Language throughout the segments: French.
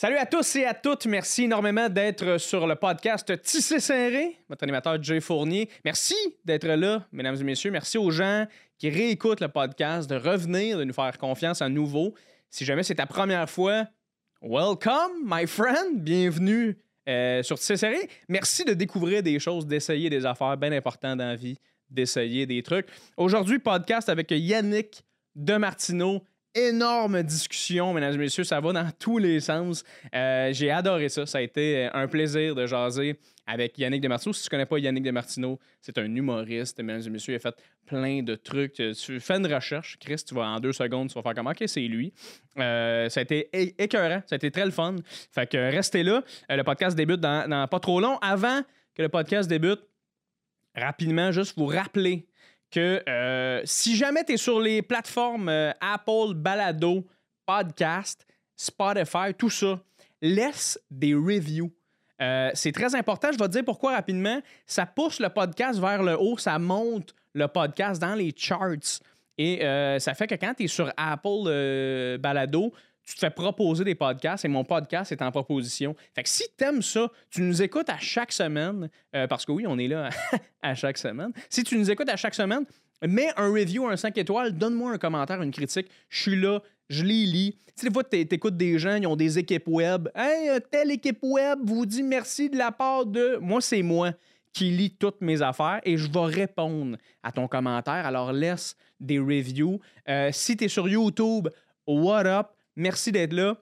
Salut à tous et à toutes. Merci énormément d'être sur le podcast Tissé Serré, votre animateur Jay Fournier. Merci d'être là, mesdames et messieurs. Merci aux gens qui réécoutent le podcast, de revenir, de nous faire confiance à nouveau. Si jamais c'est ta première fois, welcome, my friend. Bienvenue euh, sur Tissé Serré. Merci de découvrir des choses, d'essayer des affaires bien importantes dans vie, d'essayer des trucs. Aujourd'hui, podcast avec Yannick Demartino énorme discussion, mesdames et messieurs. Ça va dans tous les sens. Euh, j'ai adoré ça. Ça a été un plaisir de jaser avec Yannick Demartino. Si tu ne connais pas Yannick Demartino, c'est un humoriste, mesdames et messieurs. Il a fait plein de trucs. Tu fais une recherche, Chris, tu vas en deux secondes, tu vas faire comment? OK, c'est lui. Euh, ça a été écœurant. Ça a été très le fun. Fait que restez là. Euh, le podcast débute dans pas trop long. Avant que le podcast débute, rapidement, juste vous rappeler que euh, si jamais tu es sur les plateformes euh, Apple, Balado, Podcast, Spotify, tout ça, laisse des reviews. Euh, c'est très important. Je vais te dire pourquoi rapidement. Ça pousse le podcast vers le haut, ça monte le podcast dans les charts. Et ça fait que quand tu es sur Apple Balado, tu te fais proposer des podcasts et mon podcast est en proposition. Fait que si tu aimes ça, tu nous écoutes à chaque semaine, euh, parce que oui, on est là à chaque semaine. Si tu nous écoutes à chaque semaine, mets un review, un 5 étoiles, donne-moi un commentaire, une critique. Je suis là, je les lis. Tu sais, des fois, tu écoutes des gens, ils ont des équipes web. Hey, euh, telle équipe web vous dit merci de la part de. Moi, c'est moi qui lis toutes mes affaires et je vais répondre à ton commentaire. Alors, laisse des reviews. Euh, si tu es sur YouTube, what up? Merci d'être là.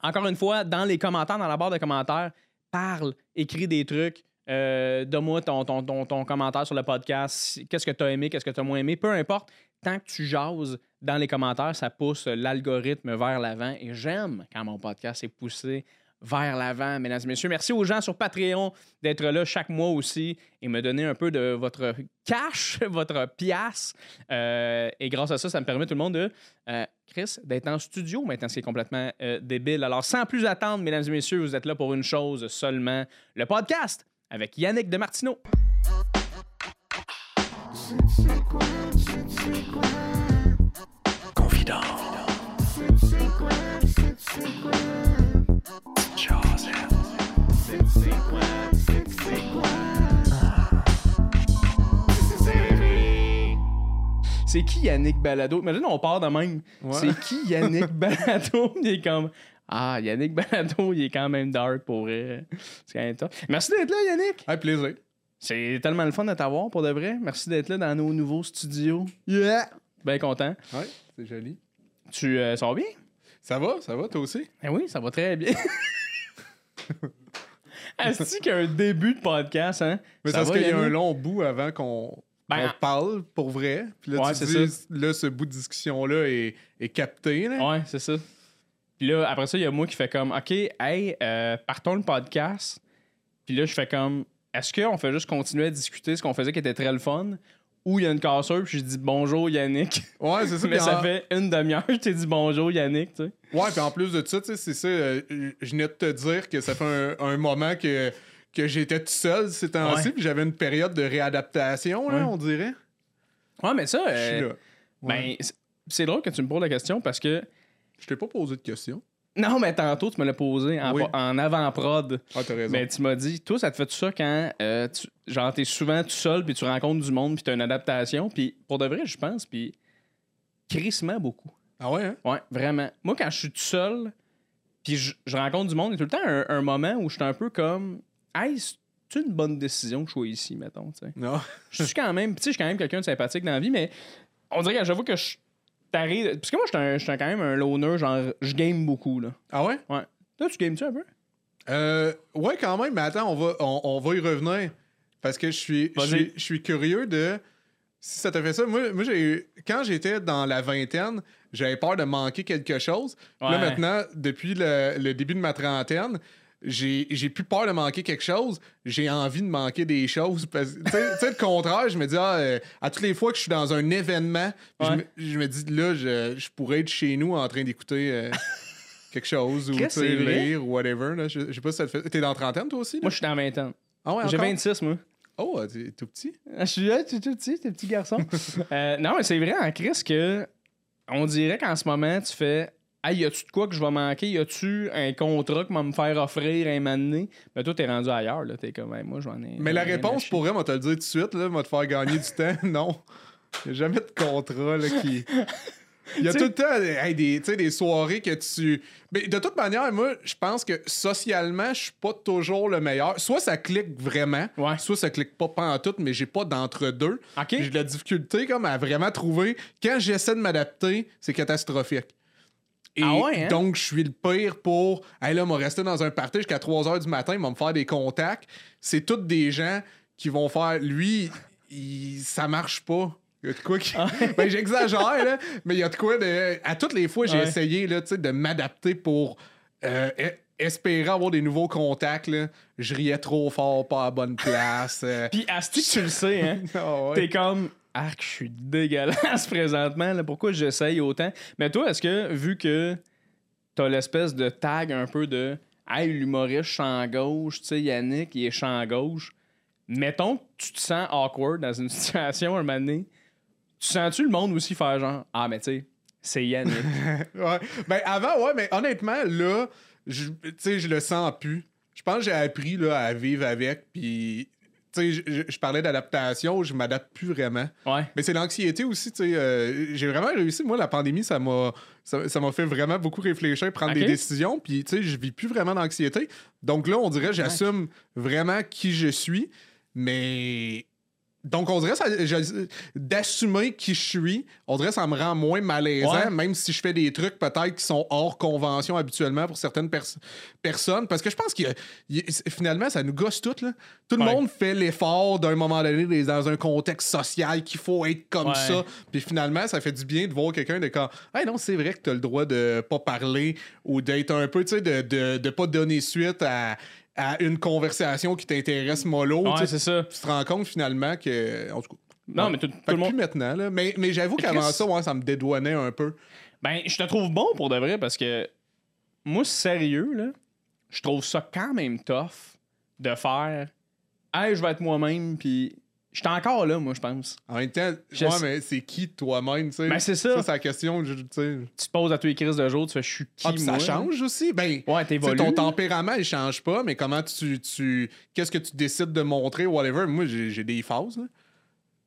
Encore une fois, dans les commentaires, dans la barre de commentaires, parle, écris des trucs. Euh, Donne-moi ton, ton, commentaire sur le podcast. Qu'est-ce que tu as aimé, qu'est-ce que tu as moins aimé? Peu importe, tant que tu jases dans les commentaires, ça pousse l'algorithme vers l'avant. Et j'aime quand mon podcast est poussé vers l'avant, mesdames et messieurs. Merci aux gens sur Patreon d'être là chaque mois aussi et me donner un peu de votre cash, votre pièce. Euh, et grâce à ça, ça me permet tout le monde de, euh, Chris, d'être en studio maintenant, c'est complètement euh, débile. Alors, sans plus attendre, mesdames et messieurs, vous êtes là pour une chose seulement, le podcast avec Yannick Demartino. Confident. C'est qui Yannick Balado? Imagine, on part de même. C'est qui Yannick Balado? Il est comme. Ah, Yannick Balado, il est quand même dark pour vrai. C'est quand même top. Merci d'être là, Yannick. Avec plaisir. C'est tellement le fun de t'avoir pour de vrai. Merci d'être là dans nos nouveaux studios. Yeah! Bien content. Ouais, c'est joli. Tu euh, sors bien? Ça va, ça va, toi aussi? Eh oui, ça va très bien. Est-ce qu'il y a un début de podcast, hein? Mais ça parce qu'il y a un long bout avant qu'on ben, parle pour vrai. Puis là, tu dis, là, ce bout de discussion-là est, est, capté. Là. Ouais, c'est ça. Puis là, après ça, il y a moi qui fait comme, OK, hey, euh, partons le podcast. Puis là, je fais comme, est-ce qu'on fait juste continuer à discuter ce qu'on faisait qui était très le fun? Ou il y a une cassure, puis je dis bonjour Yannick. Ouais, c'est ça. Mais ça fait une demi-heure que je t'ai dit bonjour Yannick, tu sais. Ouais, puis en plus de ça, tu sais, c'est ça. Euh, je venais de te dire que ça fait un moment que que j'étais tout seul ces temps-ci, puis j'avais une période de réadaptation, là, on dirait. Ouais, mais ça, euh, ben, c'est drôle que tu me poses la question parce que. Je t'ai pas posé de question. Non, mais tantôt, tu me l'as posé en, avant-prod. Ah, t'as raison. Mais tu m'as dit, toi, ça te fait tout ça quand, euh, tu, genre, t'es souvent tout seul, puis tu rencontres du monde, puis t'as une adaptation. Puis pour de vrai, je pense, puis crissement beaucoup. Ah ouais, hein? Ouais, vraiment. Moi, quand je suis tout seul, puis je, rencontre du monde, il y a tout le temps un, un moment où je suis un peu comme hey, c'est une bonne décision que je sois ici, mettons. Non. je suis quand même, tu sais, je suis quand même quelqu'un de sympathique dans la vie, mais on dirait que j'avoue que je t'arrive. Parce que moi, je suis quand même un loner, genre, je game beaucoup, là. Ah ouais? Ouais. Toi, tu games-tu un peu? Euh, ouais, quand même, mais attends, on va, on, va y revenir. Parce que je suis, je suis, curieux de. Si ça t'a fait ça, moi, moi j'ai quand j'étais dans la vingtaine, j'avais peur de manquer quelque chose. Là, maintenant, depuis le, début de ma trentaine, j'ai plus peur de manquer quelque chose, j'ai envie de manquer des choses. Tu sais, le contraire, je me dis, ah, euh, à toutes les fois que je suis dans un événement, je, me, dis, là, je, je, pourrais être chez nous en train d'écouter euh, quelque chose ou lire ou whatever. Là. Je, sais pas si ça te fait. T'es dans trentaine, toi aussi? Moi, je suis dans 20 ans. Ah ouais, J'ai 26, moi. Oh, t'es tout petit? Je suis là, tout petit, t'es petit garçon. Euh, non, mais c'est vrai en Chris que on dirait qu'en ce moment, tu fais Hey, y a-tu de quoi que je vais manquer? Y a-tu un contrat que va me faire offrir un moment donné? Mais toi, t'es rendu ailleurs, là. T'es comme, hey, moi, j'en ai. Mais la réponse pourrait, moi, te le dire tout de suite, là, moi, te faire gagner du temps. Non. N'y a jamais de contrat là, qui. Il y a tout le temps hey, des, tu sais, des soirées que tu. Mais de toute manière, moi, je pense que socialement, je suis pas toujours le meilleur. Soit ça clique vraiment, Ouais. soit ça clique pas en tout, mais j'ai pas d'entre-deux. OK. Puis J'ai de la difficulté comme à vraiment trouver. Quand j'essaie de m'adapter, c'est catastrophique. Et Ah ouais, hein? donc, je suis le pire pour. Hey, là, m'a rester dans un party jusqu'à 3 h du matin, ils vont me faire des contacts. C'est tous des gens qui vont faire. Lui, il- ça marche pas. Il y a de quoi qui. ben, j'exagère, là, mais il y a de quoi de. À toutes les fois, j'ai Ouais. essayé là, de m'adapter pour euh, e- espérer avoir des nouveaux contacts. Là. Je riais trop fort, pas à bonne place. euh. Puis, Asti, tu le sais, hein? Ah ouais. T'es comme, arc, je suis dégueulasse présentement. Pourquoi j'essaye autant? Mais toi, est-ce que, vu que t'as l'espèce de tag un peu de Hey, l'humoriste champ gauche, tu sais, Yannick, il est champ gauche. Mettons que tu te sens awkward dans une situation un moment donné. Tu sens-tu le monde aussi faire genre Ah, mais tu sais, c'est Yannick. ouais. Ben avant, ouais, mais honnêtement, là, je- je le sens plus. Je pense que j'ai appris là, à vivre avec, puis. Je- parlais d'adaptation, je m'adapte plus vraiment. Ouais. Mais c'est l'anxiété aussi, tu sais. euh, j'ai vraiment réussi. Moi, la pandémie, ça m'a ça, fait vraiment beaucoup réfléchir, prendre des décisions. Puis, tu sais, je vis plus vraiment d'anxiété. Donc là, on dirait, j'assume vraiment qui je suis. Mais. Donc, on dirait, ça, d'assumer qui je suis, on dirait, ça me rend moins malaisant, Ouais. même si je fais des trucs peut-être qui sont hors convention habituellement pour certaines pers- personnes. Parce que je pense que finalement, ça nous gosse tout. Là. Tout le Ouais. monde fait l'effort d'un moment donné dans un contexte social qu'il faut être comme Ouais. ça. Puis finalement, ça fait du bien de voir quelqu'un de quand Hey non, c'est vrai que tu as le droit de pas parler ou d'être un peu, tu sais, de, de, de pas donner suite à, à une conversation qui t'intéresse mollo. tu Ouais, sais. c'est ça. tu te rends compte finalement que. En tout cas. Non, ouais. mais tout, le monde. plus maintenant, là. Mais, mais j'avoue qu'avant ça, ouais, ça me dédouanait un peu. Ben, je te trouve bon pour de vrai parce que moi, sérieux, là, je trouve ça quand même tough de faire Hey, je vais être moi-même, puis je suis encore là, moi, je pense. En même temps, Je ouais, sais- mais c'est qui toi-même, tu sais? Ben, c'est ça. Ça, c'est la question, tu sais. Tu te poses à tous les crises de jour, tu fais Je suis qui, Ah, moi? ça change aussi. Ben, Ouais, t'évolues. ton tempérament, il change pas, mais comment tu. tu Qu'est-ce que tu décides de montrer, whatever? Moi, j'ai des phases. là.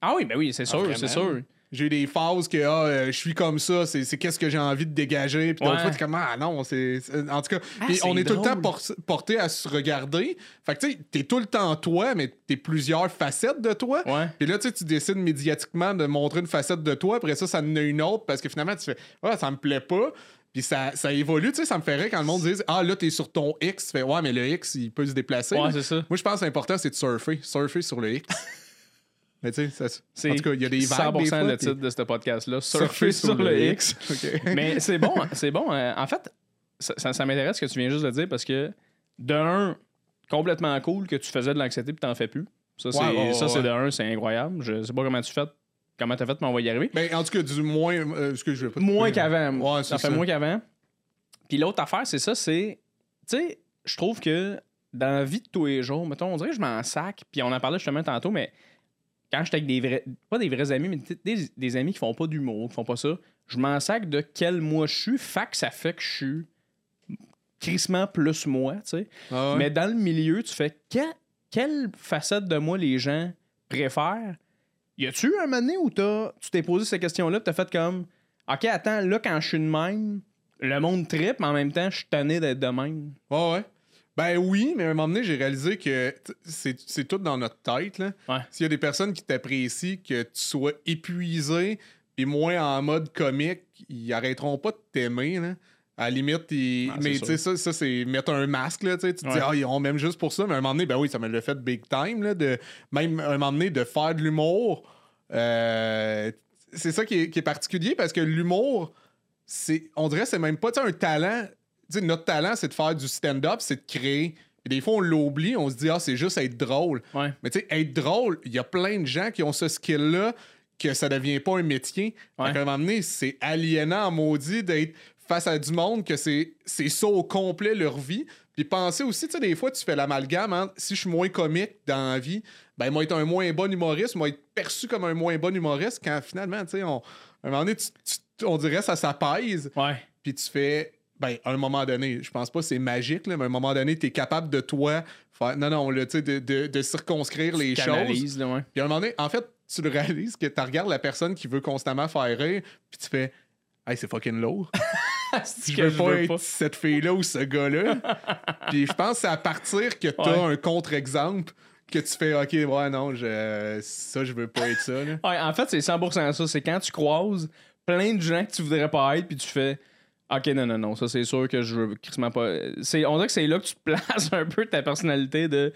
Ah oui, ben oui, c'est sûr, c'est sûr. J'ai des phases que ah, euh, je suis comme ça, c'est c'est qu'est-ce que j'ai envie de dégager. Puis d'autres Ouais. fois, t'es comme ah non, c'est. c'est- En tout cas, Ah, puis c'est on est tout le temps drôle. por- porté à se regarder. Fait que tu sais, t'es tout le temps toi, mais t'es plusieurs facettes de toi. Ouais. Puis là, tu sais, tu décides médiatiquement de montrer une facette de toi. Après ça, ça en a une autre parce que finalement, tu fais Ah, ça me plaît pas. Puis ça, ça évolue. Tu sais, ça me ferait quand le monde dise Ah, là, t'es sur ton X. Tu fais Ouais, mais le X, il peut se déplacer. Ouais, là. c'est ça. Moi, je pense que l'important, c'est de surfer. Surfer sur le X. mais tu sais, en tout cas, il y a des vagues. 100% des fois, le puis- titre de ce podcast-là. Surfer sur, le X. Mais c'est bon, c'est bon. Euh, en fait, ça, ça- ça m'intéresse ce que tu viens juste de dire parce que, de un, complètement cool que tu faisais de l'anxiété puis t'en fais plus. Ça, c'est, Ouais, ouais, de un, c'est incroyable. Je sais pas comment tu fais, comment t'as fait, mais on va y arriver. Ben, en tout cas, du moins. euh, ce que je pas te Moins couper, qu'avant. Ouais, ça fait moins qu'avant. Puis l'autre affaire, c'est ça, c'est. Tu sais, je trouve que dans la vie de tous les jours, mettons, on dirait que je m'en sac. Puis on en parlait justement tantôt, mais quand j'étais avec des vrais. Pas des vrais amis, mais des, des amis qui font pas d'humour, qui font pas ça, je m'en sac de quel moi je suis. Fait que ça fait que je suis crissement plus moi, tu sais. Ah ouais? Mais dans le milieu, tu fais que- quelle facette de moi les gens préfèrent? Y a-tu un moment donné où tu t'es posé cette question-là, tu t'as fait comme OK, attends, là, quand je suis de même, le monde tripe, mais en même temps, je suis tanné d'être de même? Ouais, ouais. Ben oui, mais à un moment donné, j'ai réalisé que c'est c'est tout dans notre tête. Ouais. S'il y a des personnes qui t'apprécient, que tu sois épuisé, puis moins en mode comique, ils arrêteront pas de t'aimer. là. À la limite, ils- Ah, mais tu sais, ça, ça c'est mettre un masque. Là, tu sais. Tu te dis, ah, ils ont même juste pour ça. Mais à un moment donné, ben oui, ça me l'a fait big time. Là, de, même à un moment donné, de faire de l'humour. euh, c'est ça qui est, qui est particulier parce que l'humour, c'est on dirait que c'est même pas un talent. Sais, notre talent, c'est de faire du stand-up, c'est de créer. Et des fois, on l'oublie, on se dit, ah, c'est juste être drôle. Ouais. Mais tu sais, être drôle, il y a plein de gens qui ont ce skill-là que ça devient pas un métier. Ouais. Qu'à un moment donné, c'est aliénant maudit d'être face à du monde que c'est ça au complet leur vie. Puis penser aussi, tu sais, des fois, tu fais l'amalgame entre si je suis moins comique dans la vie, ben, moi, être un moins bon humoriste, moi, être perçu comme un moins bon humoriste, quand finalement, tu sais, on, à un moment donné, tu- tu- on dirait ça s'apaise. Ouais. puis tu fais. Ben, à un moment donné, je pense pas que c'est magique, là, mais à un moment donné, tu es capable de toi faire. Non, non, là, tu sais, de, de, de circonscrire les choses. Là, ouais. Puis à un moment donné, en fait, tu le réalises que tu regardes la personne qui veut constamment faire rire, puis tu fais Hey, c'est fucking lourd. Je veux pas veux être pas. cette fille-là ou ce gars-là. puis je pense que c'est à partir que tu as Ouais. un contre-exemple que tu fais OK, ouais, non, je, ça, je veux pas être ça. Là. Ouais, en fait, c'est 100% ça. C'est quand tu croises plein de gens que tu voudrais pas être, puis tu fais OK, non, non, non, ça c'est sûr que je veux crissement pas. C'est, on dirait que c'est là que tu places un peu ta personnalité de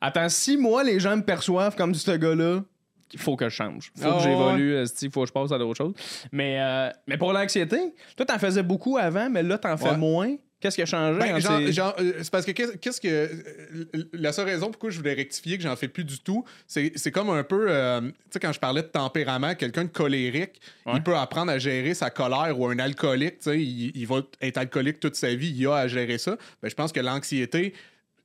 Attends, si moi les gens me perçoivent comme ce gars-là, il faut que je change. Il faut Ah, que ouais. j'évolue, il faut que je passe à d'autres choses. Mais, euh, mais pour l'anxiété, toi, t'en faisais beaucoup avant, mais là, t'en fais Ouais. moins. Qu'est-ce qui a changé? Ben, c'est- genre, euh, c'est parce que qu'est- qu'est-ce que. euh, La seule raison pourquoi je voulais rectifier que j'en fais plus du tout, c'est comme un peu. euh, tu sais, quand je parlais de tempérament, quelqu'un de colérique, Ouais. il peut apprendre à gérer sa colère ou un alcoolique, tu sais, il, il va être alcoolique toute sa vie, il a à gérer ça. Ben, je pense que l'anxiété,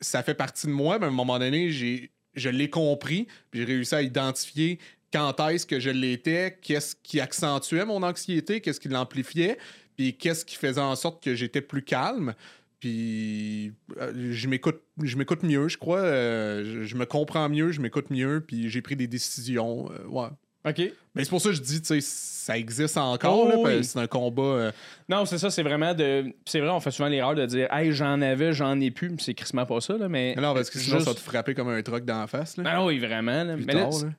ça fait partie de moi, mais à un moment donné, je l'ai compris, puis j'ai réussi à identifier quand est-ce que je l'étais, qu'est-ce qui accentuait mon anxiété, qu'est-ce qui l'amplifiait, puis qu'est-ce qui faisait en sorte que j'étais plus calme? Puis euh, je m'écoute je m'écoute mieux, je crois. euh, je, me comprends mieux, je m'écoute mieux, puis j'ai pris des décisions. euh, ouais. OK. Mais c'est pour ça que je dis, tu sais, ça existe encore, Oh, oui. c'est un combat. euh, Non, c'est ça, c'est vraiment de. C'est vrai, on fait souvent l'erreur de dire Hey, j'en avais, j'en ai plus, mais c'est crissement pas ça, là. Mais. non, parce que sinon, Juste- ça va te frapper comme un truc d'en face. Là, Ah oui, vraiment. là. plus Mais là, tard, là.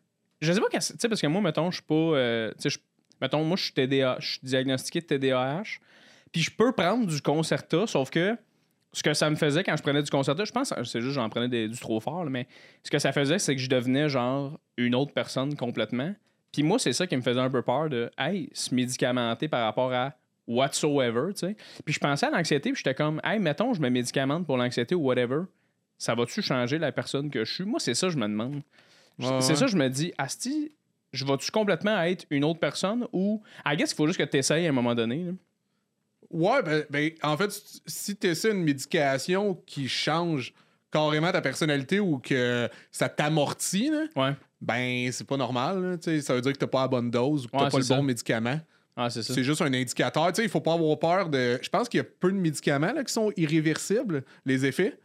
je sais pas, tu sais, parce que moi, mettons, je suis pas. tu sais, je- mettons, moi, je suis TDA, je suis diagnostiqué de TDAH. Puis je peux prendre du Concerta, sauf que ce que ça me faisait quand je prenais du Concerta, je pense c'est juste que j'en prenais des- du trop fort, là, mais ce que ça faisait, c'est que je devenais genre une autre personne complètement. Puis moi, c'est ça qui me faisait un peu peur de, hey, se médicamenter par rapport à whatsoever, tu sais. Puis je pensais à l'anxiété, puis j'étais comme, hey, mettons, je me médicamente pour l'anxiété ou whatever. Ça va-tu changer la personne que je suis? Moi, c'est ça que je me demande. Ouais, c'est ouais. ça, je me dis, Asti, je vais-tu complètement être une autre personne ou. I guess il faut juste que tu essayes à un moment donné. là. Ouais, ben, ben, en fait, si tu essaies une médication qui change carrément ta personnalité ou que ça t'amortit, Ouais. ben c'est pas normal. là, ça veut dire que t'as pas la bonne dose ou que t'as pas le ça. bon médicament. Ah, c'est ça. C'est juste un indicateur. Tu sais, il faut pas avoir peur de. Je pense qu'il y a peu de médicaments là, qui sont irréversibles, les effets.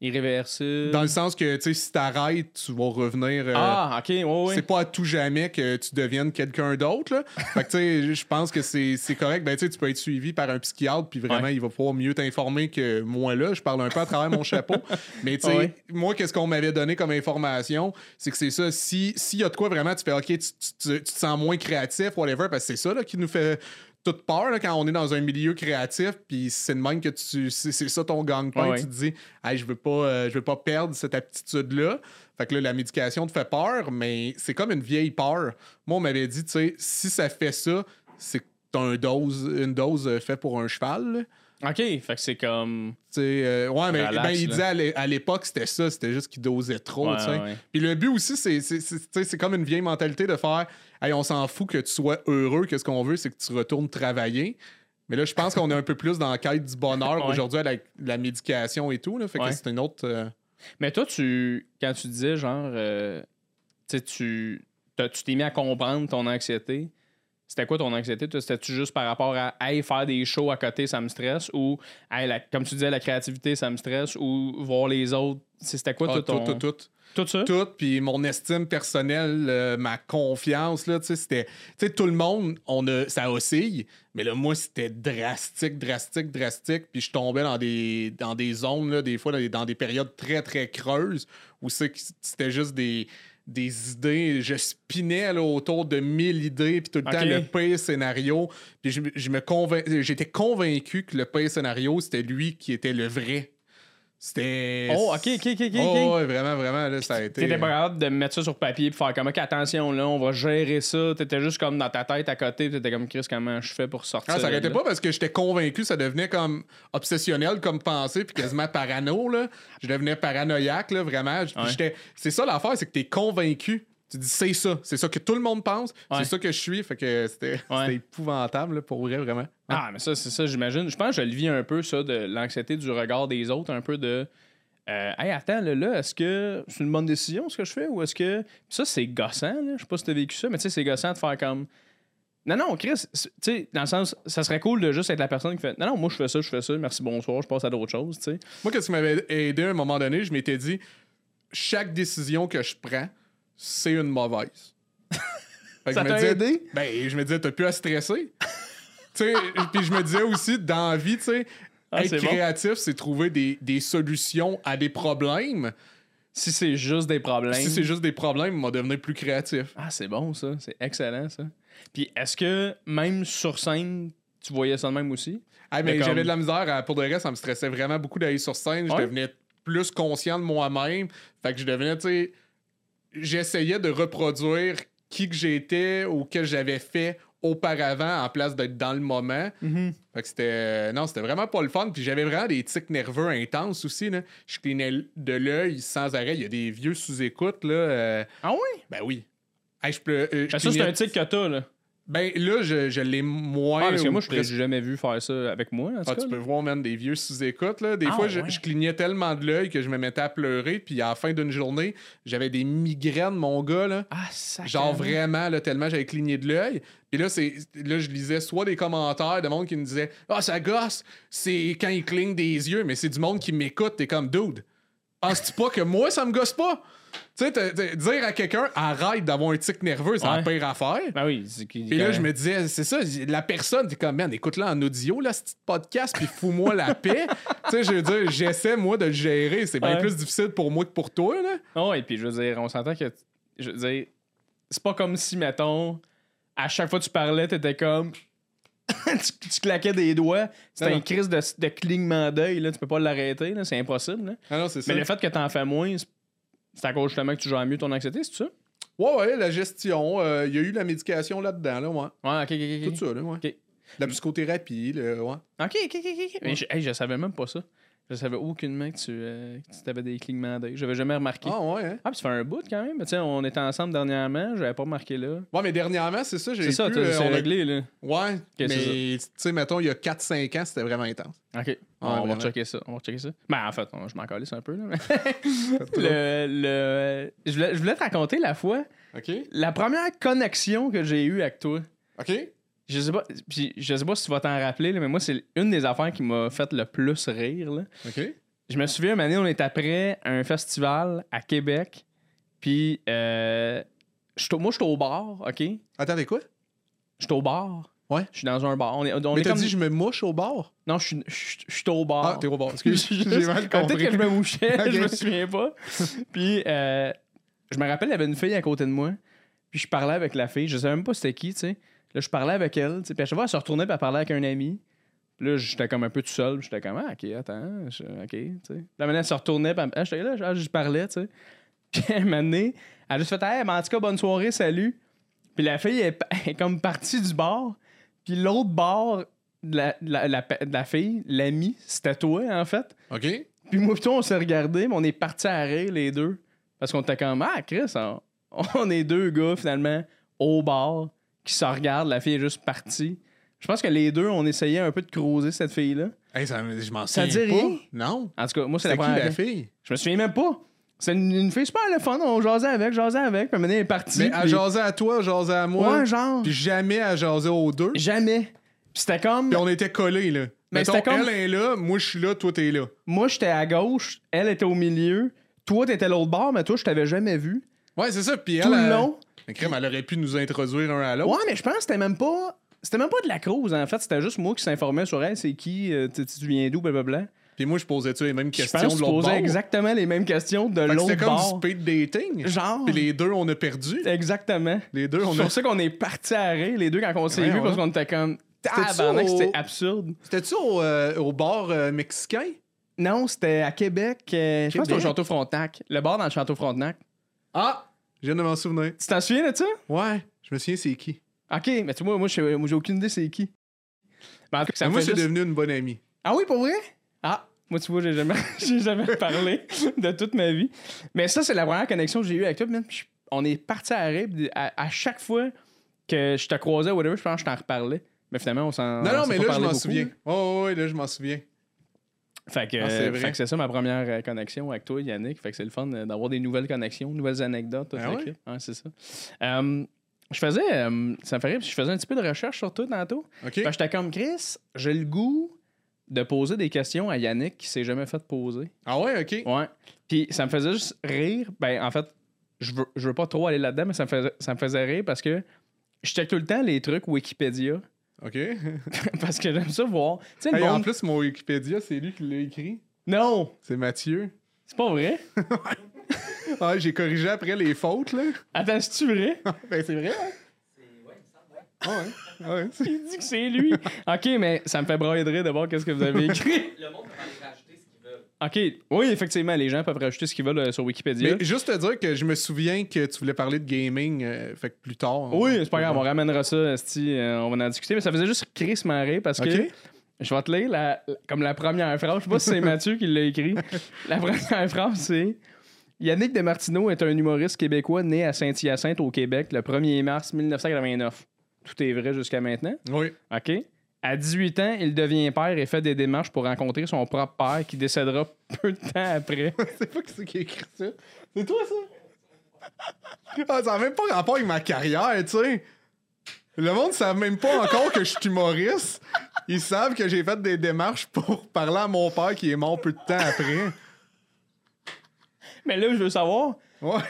Irréversible. Dans le sens que, tu sais, si t'arrêtes, tu vas revenir. euh, Ah, ok, ouais, ouais. C'est pas à tout jamais que tu deviennes quelqu'un d'autre. là. fait que, tu sais, je pense que c'est correct. Ben, tu sais, tu peux être suivi par un psychiatre, puis vraiment, Ouais. il va pouvoir mieux t'informer que moi, là. Je parle un peu à travers mon chapeau. Mais, tu sais, Ouais. moi, qu'est-ce qu'on m'avait donné comme information? C'est que c'est ça. Si- S'il y a de quoi vraiment, tu fais, OK, tu, tu- tu- tu te sens moins créatif, whatever, parce que c'est ça là, qui nous fait toute peur là, quand on est dans un milieu créatif, puis c'est de même que tu. C'est ça ton gang-pain. Ouais. Tu te dis, hey, je veux pas, euh, je veux pas perdre cette aptitude-là. Fait que là, la médication te fait peur, mais c'est comme une vieille peur. Moi, on m'avait dit, tu sais, si ça fait ça, c'est que t'as un dose, une dose euh, faite pour un cheval. là. Ok, fait que c'est comme. Euh, ouais, mais Relax, ben, il disait à l'é- à l'époque, c'était ça, c'était juste qu'il dosait trop. Ouais. Puis le but aussi, c'est, comme une vieille mentalité de faire Hey, on s'en fout que tu sois heureux, que ce qu'on veut, c'est que tu retournes travailler. Mais là, je pense qu'on est un peu plus dans la quête du bonheur Ouais. aujourd'hui avec la médication et tout. Là, fait que c'est une autre. euh, Mais toi, tu. Quand tu disais, genre. euh, Tu t'es mis à comprendre ton anxiété. C'était quoi ton anxiété? C'était-tu juste par rapport à hey, faire des shows à côté, ça me stresse? Ou, hey, la- comme tu disais, la créativité, ça me stresse? Ou voir les autres? C'était quoi, ah, toi, ton... tout, tout, tout. Tout ça? tout, puis mon estime personnelle, euh, ma confiance, là, tu sais, c'était... Tu sais, tout le monde, on a, ça oscille, mais là, moi, c'était drastique, drastique, drastique, puis je tombais dans des, dans des zones, là, des fois, dans des, dans des périodes très, très creuses, où c'était juste des des idées, je spinais là, autour de mille idées, puis tout le temps le pire scénario. Puis je, me- je me convain- j'étais convaincu que le pire scénario, c'était lui qui était le vrai. C'était. Oh, ok, ok, ok, ok. Oh, ouais, vraiment, vraiment, là, ça a été. T'étais pas capable de mettre ça sur papier et faire comme, ok, attention, là, on va gérer ça. T'étais juste comme dans ta tête à côté, t'étais comme, Chris, comment je fais pour sortir? Ah, ça arrêtait pas parce que j'étais convaincu, ça devenait comme obsessionnel comme pensée, puis quasiment parano, là. Je devenais paranoïaque, là, vraiment. Ouais. C'est ça l'affaire, c'est que t'es convaincu. Tu dis, c'est ça, c'est ça que tout le monde pense, Ouais. c'est ça que je suis. Fait que c'était Ouais. épouvantable, là, pour vrai, vraiment. Ah, mais ça, c'est ça, j'imagine. Je pense que je le vis un peu, ça, de l'anxiété du regard des autres, un peu de. Euh, hey, attends, là, là est-ce que c'est une bonne décision ce que je fais ou est-ce que. Ça, c'est gossant, là. Je sais pas si t'as vécu ça, mais tu sais, c'est gossant de faire comme. Non, non, Chris, tu sais, dans le sens, ça serait cool de juste être la personne qui fait Non, non, moi je fais ça, je fais ça, merci, bonsoir, je passe à d'autres choses, tu sais. Moi, qu'est-ce qui m'avait aidé à un moment donné, je m'étais dit, chaque décision que je prends, c'est une mauvaise. Fait que Ça je me t'a disais- aidé? Ben, je me disais, t'as plus à stresser. tu sais, puis je me disais aussi, dans la vie, tu sais, Ah, être c'est bon. créatif, c'est trouver des, des solutions à des problèmes. Si c'est juste des problèmes. Si c'est juste des problèmes, on va devenir plus créatif. Ah, c'est bon, ça. C'est excellent, ça. Puis est-ce que même sur scène, tu voyais ça de même aussi? Ah, Mais comme- j'avais de la misère. à- pour de vrai, ça me stressait vraiment beaucoup d'aller sur scène. Je Ouais. devenais plus conscient de moi-même. Fait que je devenais, tu sais, j'essayais de reproduire qui que j'étais ou que j'avais fait auparavant en place d'être dans le moment. Fait que c'était. Non, c'était vraiment pas le fun. Puis j'avais vraiment des tics nerveux intenses aussi. Là. Je clignais de l'œil sans arrêt. Il y a des vieux sous-écoutes, là. euh, Ah oui? Ben oui. Hey, je euh, je Ben, ça, c'est un tic que t'as, là. Ben là, je, je l'ai moins. Ah, parce que moi, je presque- jamais vu faire ça avec moi, en ah, cas. tu peux voir même des vieux sous-écoutes. Là. Des Ah, fois, je, ouais. je clignais tellement de l'œil que je me mettais à pleurer. Puis à la fin d'une journée, j'avais des migraines, mon gars. Là. Ah, ça. Genre vraiment, là, tellement j'avais cligné de l'œil. Puis là, c'est, là, je lisais soit des commentaires de monde qui me disait Ah, ça gosse, c'est quand il cligne des yeux, mais c'est du monde qui m'écoute. T'es comme dude. Penses-tu pas que moi, ça me gosse pas? Tu sais, dire à quelqu'un arrête d'avoir un tic nerveux, c'est la Ouais. pire affaire. Ben oui. c'est Puis là, je me disais, c'est ça, la personne, t'es comme, man, écoute-la en audio, là, ce petit podcast, puis fous-moi la paix. tu sais, je veux dire, j'essaie, moi, de le gérer. C'est bien Ouais. plus difficile pour moi que pour toi, là. Ah ouais, puis je veux dire, on s'entend que. Je veux dire, c'est pas comme si, mettons, à chaque fois que tu parlais, t'étais comme. tu, tu claquais des doigts. Une non. crise de, de clignement d'œil, là. Tu peux pas l'arrêter. C'est impossible, là. Ah non, c'est ça. Mais le fait que t'en fais moins, c'est- c'est à cause justement que tu gères mieux ton anxiété, c'est ça? Ouais, ouais, la gestion, euh, il y a eu la médication là-dedans, là, ouais. Ouais, ok, ok, ok. Tout ça, là, ouais. Ok. La psychothérapie, là, ouais. Ok, ok, ok, ok. Mais je, hey, je savais même pas ça. Je savais aucunement que tu euh, que tu avais des clignements d'œil. J'avais jamais remarqué. Ah, ouais, hein? Ah, puis ça fait un bout quand même. Mais tiens, on était ensemble dernièrement, j'avais pas remarqué là. Ouais, mais dernièrement, c'est ça, j'ai C'est ça, euh, c'est a- réglé là. Ouais, mais, tu sais, mettons, il y a 4-5 ans, c'était vraiment intense. Ok. on va checker ça. On va checker ça. Ben, en fait, on- je m'en calisse un peu là. le, le, je, voulais, je voulais te raconter la fois, OK? la première connexion que j'ai eue avec toi. OK? Je sais pas, puis je sais pas si tu vas t'en rappeler, là, mais moi, c'est une des affaires qui m'a fait le plus rire. Là. OK? Je me souviens, une année, on est après un festival à Québec. Puis, euh, moi, je suis au bar, OK? Je Attendez, quoi? suis au bar. Ouais. Je suis dans un bar. On est, on Mais est t'as comme... dit, je me mouche au bar? Non, je suis, je, je suis au bar. Ah, t'es au bar. Excuse, j'ai mal Peut-être compris. que je me mouchais, je me souviens pas. Puis, euh, je me rappelle, il y avait une fille à côté de moi. Puis, je parlais avec la fille. Je savais même pas c'était qui, tu sais. Là, je parlais avec elle. Puis, à chaque fois, elle se retournait puis elle parlait avec un ami. Puis là, j'étais comme un peu tout seul. J'étais comme, ah, ok, attends. je- ok, tu sais. Là, maintenant, elle se retournait. Puis, elle- ah, j'étais là, ah, je parlais. Puis, à un moment donné, elle a juste fait, hey, mais en tout cas, bonne soirée, salut. Puis, la fille est, est comme partie du bar. Puis, l'autre bar de la, de la, la- de la fille, l'ami, c'était toi, en fait. OK? Puis moi, plutôt, on s'est regardé, mais on est partis à rire, les deux. Parce qu'on était comme, ah, Chris, on, on est deux gars, finalement, au bar, qui se regardent. La fille est juste partie. Je pense que les deux, on essayait un peu de creuser cette fille-là. Hey, ça, je m'en Ça souviens dit pas. rien? Non. En tout cas, moi, c'est la qui la fille? Je me souviens même pas. C'est une, une fille super le fun. On jasait avec, jasait avec. Puis maintenant, elle est partie. Mais à jaser à toi, à jaser à moi. Ouais, genre. Puis jamais à jaser aux deux. Jamais. Puis c'était comme. Puis on était collés, là. Mais Mettons, c'était comme- elle est là, moi je suis là, toi t'es là. Moi, j'étais à gauche, elle était au milieu. Toi, t'étais l'autre bord, mais toi, je t'avais jamais vu. Ouais, c'est ça. Puis elle. Tout le elle- long. Mais crème, elle aurait pu nous introduire un à l'autre. Ouais, mais je pense que c'était même pas. C'était même pas de la cruise, en fait. C'était juste moi qui s'informais sur elle, c'est qui, euh, tu tu viens d'où, blablabla. Puis moi, je posais-tu les mêmes Je questions pense de l'autre posais bord? exactement les mêmes questions de l'autre C'était comme du speed dating. Genre. Puis les deux, on a perdu. Exactement. Les deux, on C'est a. pour ça qu'on est partis à rire, les deux, quand on s'est Ouais, vus, ouais. parce qu'on était comme. Tabarnak, au- c'était absurde. C'était-tu au, euh, au bar euh, mexicain? Non, c'était à Québec. euh, je pense que c'était au? Château Frontenac. Le bar dans le Château Frontenac. Ah! Je viens de m'en souvenir. Tu t'en souviens de ça? Ouais, je me souviens c'est qui. Ok, mais tu vois, moi, j'ai aucune idée c'est qui. En tout cas, ça Mais me moi, c'est juste- devenu une bonne amie. Ah oui, pour vrai? Ah, moi, tu vois, j'ai jamais, j'ai jamais parlé de toute ma vie. Mais ça, c'est la première connexion que j'ai eue avec toi. On est parti à puis À, à chaque fois que je te croisais, whatever, je pense que je t'en reparlais. Mais finalement, on s'en. Non, on non, mais là, je m'en souviens. Oh, ouais, là, je m'en souviens. Fait que, Ah, c'est euh, fait que c'est ça ma première euh, connexion avec toi, Yannick. Fait que c'est le fun euh, d'avoir des nouvelles connexions, nouvelles anecdotes. Ah ouais? Ouais, c'est ça. Je faisais. ça me je faisais un petit peu de recherche sur tout tantôt. OK? Fait que j'étais comme Chris, j'ai le goût de poser des questions à Yannick qui s'est jamais fait poser. Ah ouais, OK. Ouais. Puis ça me faisait juste rire. Ben, en fait, je veux, je veux pas trop aller là-dedans, mais ça me, faisait, ça me faisait rire parce que je check tout le temps les trucs Wikipédia. OK? parce que j'aime ça voir. Tu sais, le Hey, en monde- plus, mon Wikipédia, c'est lui qui l'a écrit. Non, C'est Mathieu. c'est pas vrai? Ah, j'ai corrigé après les fautes, là. Attends, c'est-tu vrai? ben, c'est vrai, hein? Ah ouais. Ah ouais. c'est- Il dit que c'est lui. OK, mais ça me fait brailler de voir qu'est-ce que vous avez écrit. Le monde qu'ils veulent. OK. Oui, effectivement, les gens peuvent rajouter ce qu'ils veulent euh, sur Wikipédia. Mais juste te dire que je me souviens que tu voulais parler de gaming, euh, fait que plus tard. on- Oui, c'est pas grave, on ramènera ça, esti, euh, on va en discuter. Mais ça faisait juste Chris marrer parce que OK. je vais te lire la- la- comme la première phrase. Je sais pas si c'est Mathieu qui l'a écrit. La première phrase, c'est Yannick Demartino est un humoriste québécois né à Saint-Hyacinthe au Québec le 1er mars 1989. Tout est vrai jusqu'à maintenant. Oui. OK? À 18 ans, il devient père et fait des démarches pour rencontrer son propre père qui décédera peu de temps après. c'est pas qui c'est qui a écrit ça. C'est toi, ça? Ah, ça n'a même pas rapport avec ma carrière, tu sais. Le monde ne savent même pas encore que je suis humoriste. Ils savent que j'ai fait des démarches pour parler à mon père qui est mort peu de temps après. Mais là, je veux savoir, Ouais.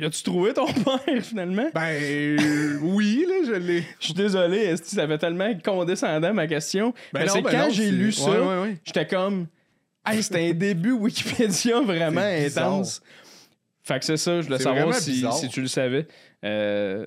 As-tu trouvé ton père finalement? Ben, euh, oui, là, je l'ai. Je suis désolé, esti, ça fait tellement condescendant ma question. Ben mais non, c'est ben quand non, j'ai c'est- lu ça, Ouais, ouais, ouais. j'étais comme, hey, c'était un début Wikipédia vraiment C'est bizarre. intense. Fait que c'est ça, je voulais C'est savoir vraiment si, bizarre. si tu le savais. Euh,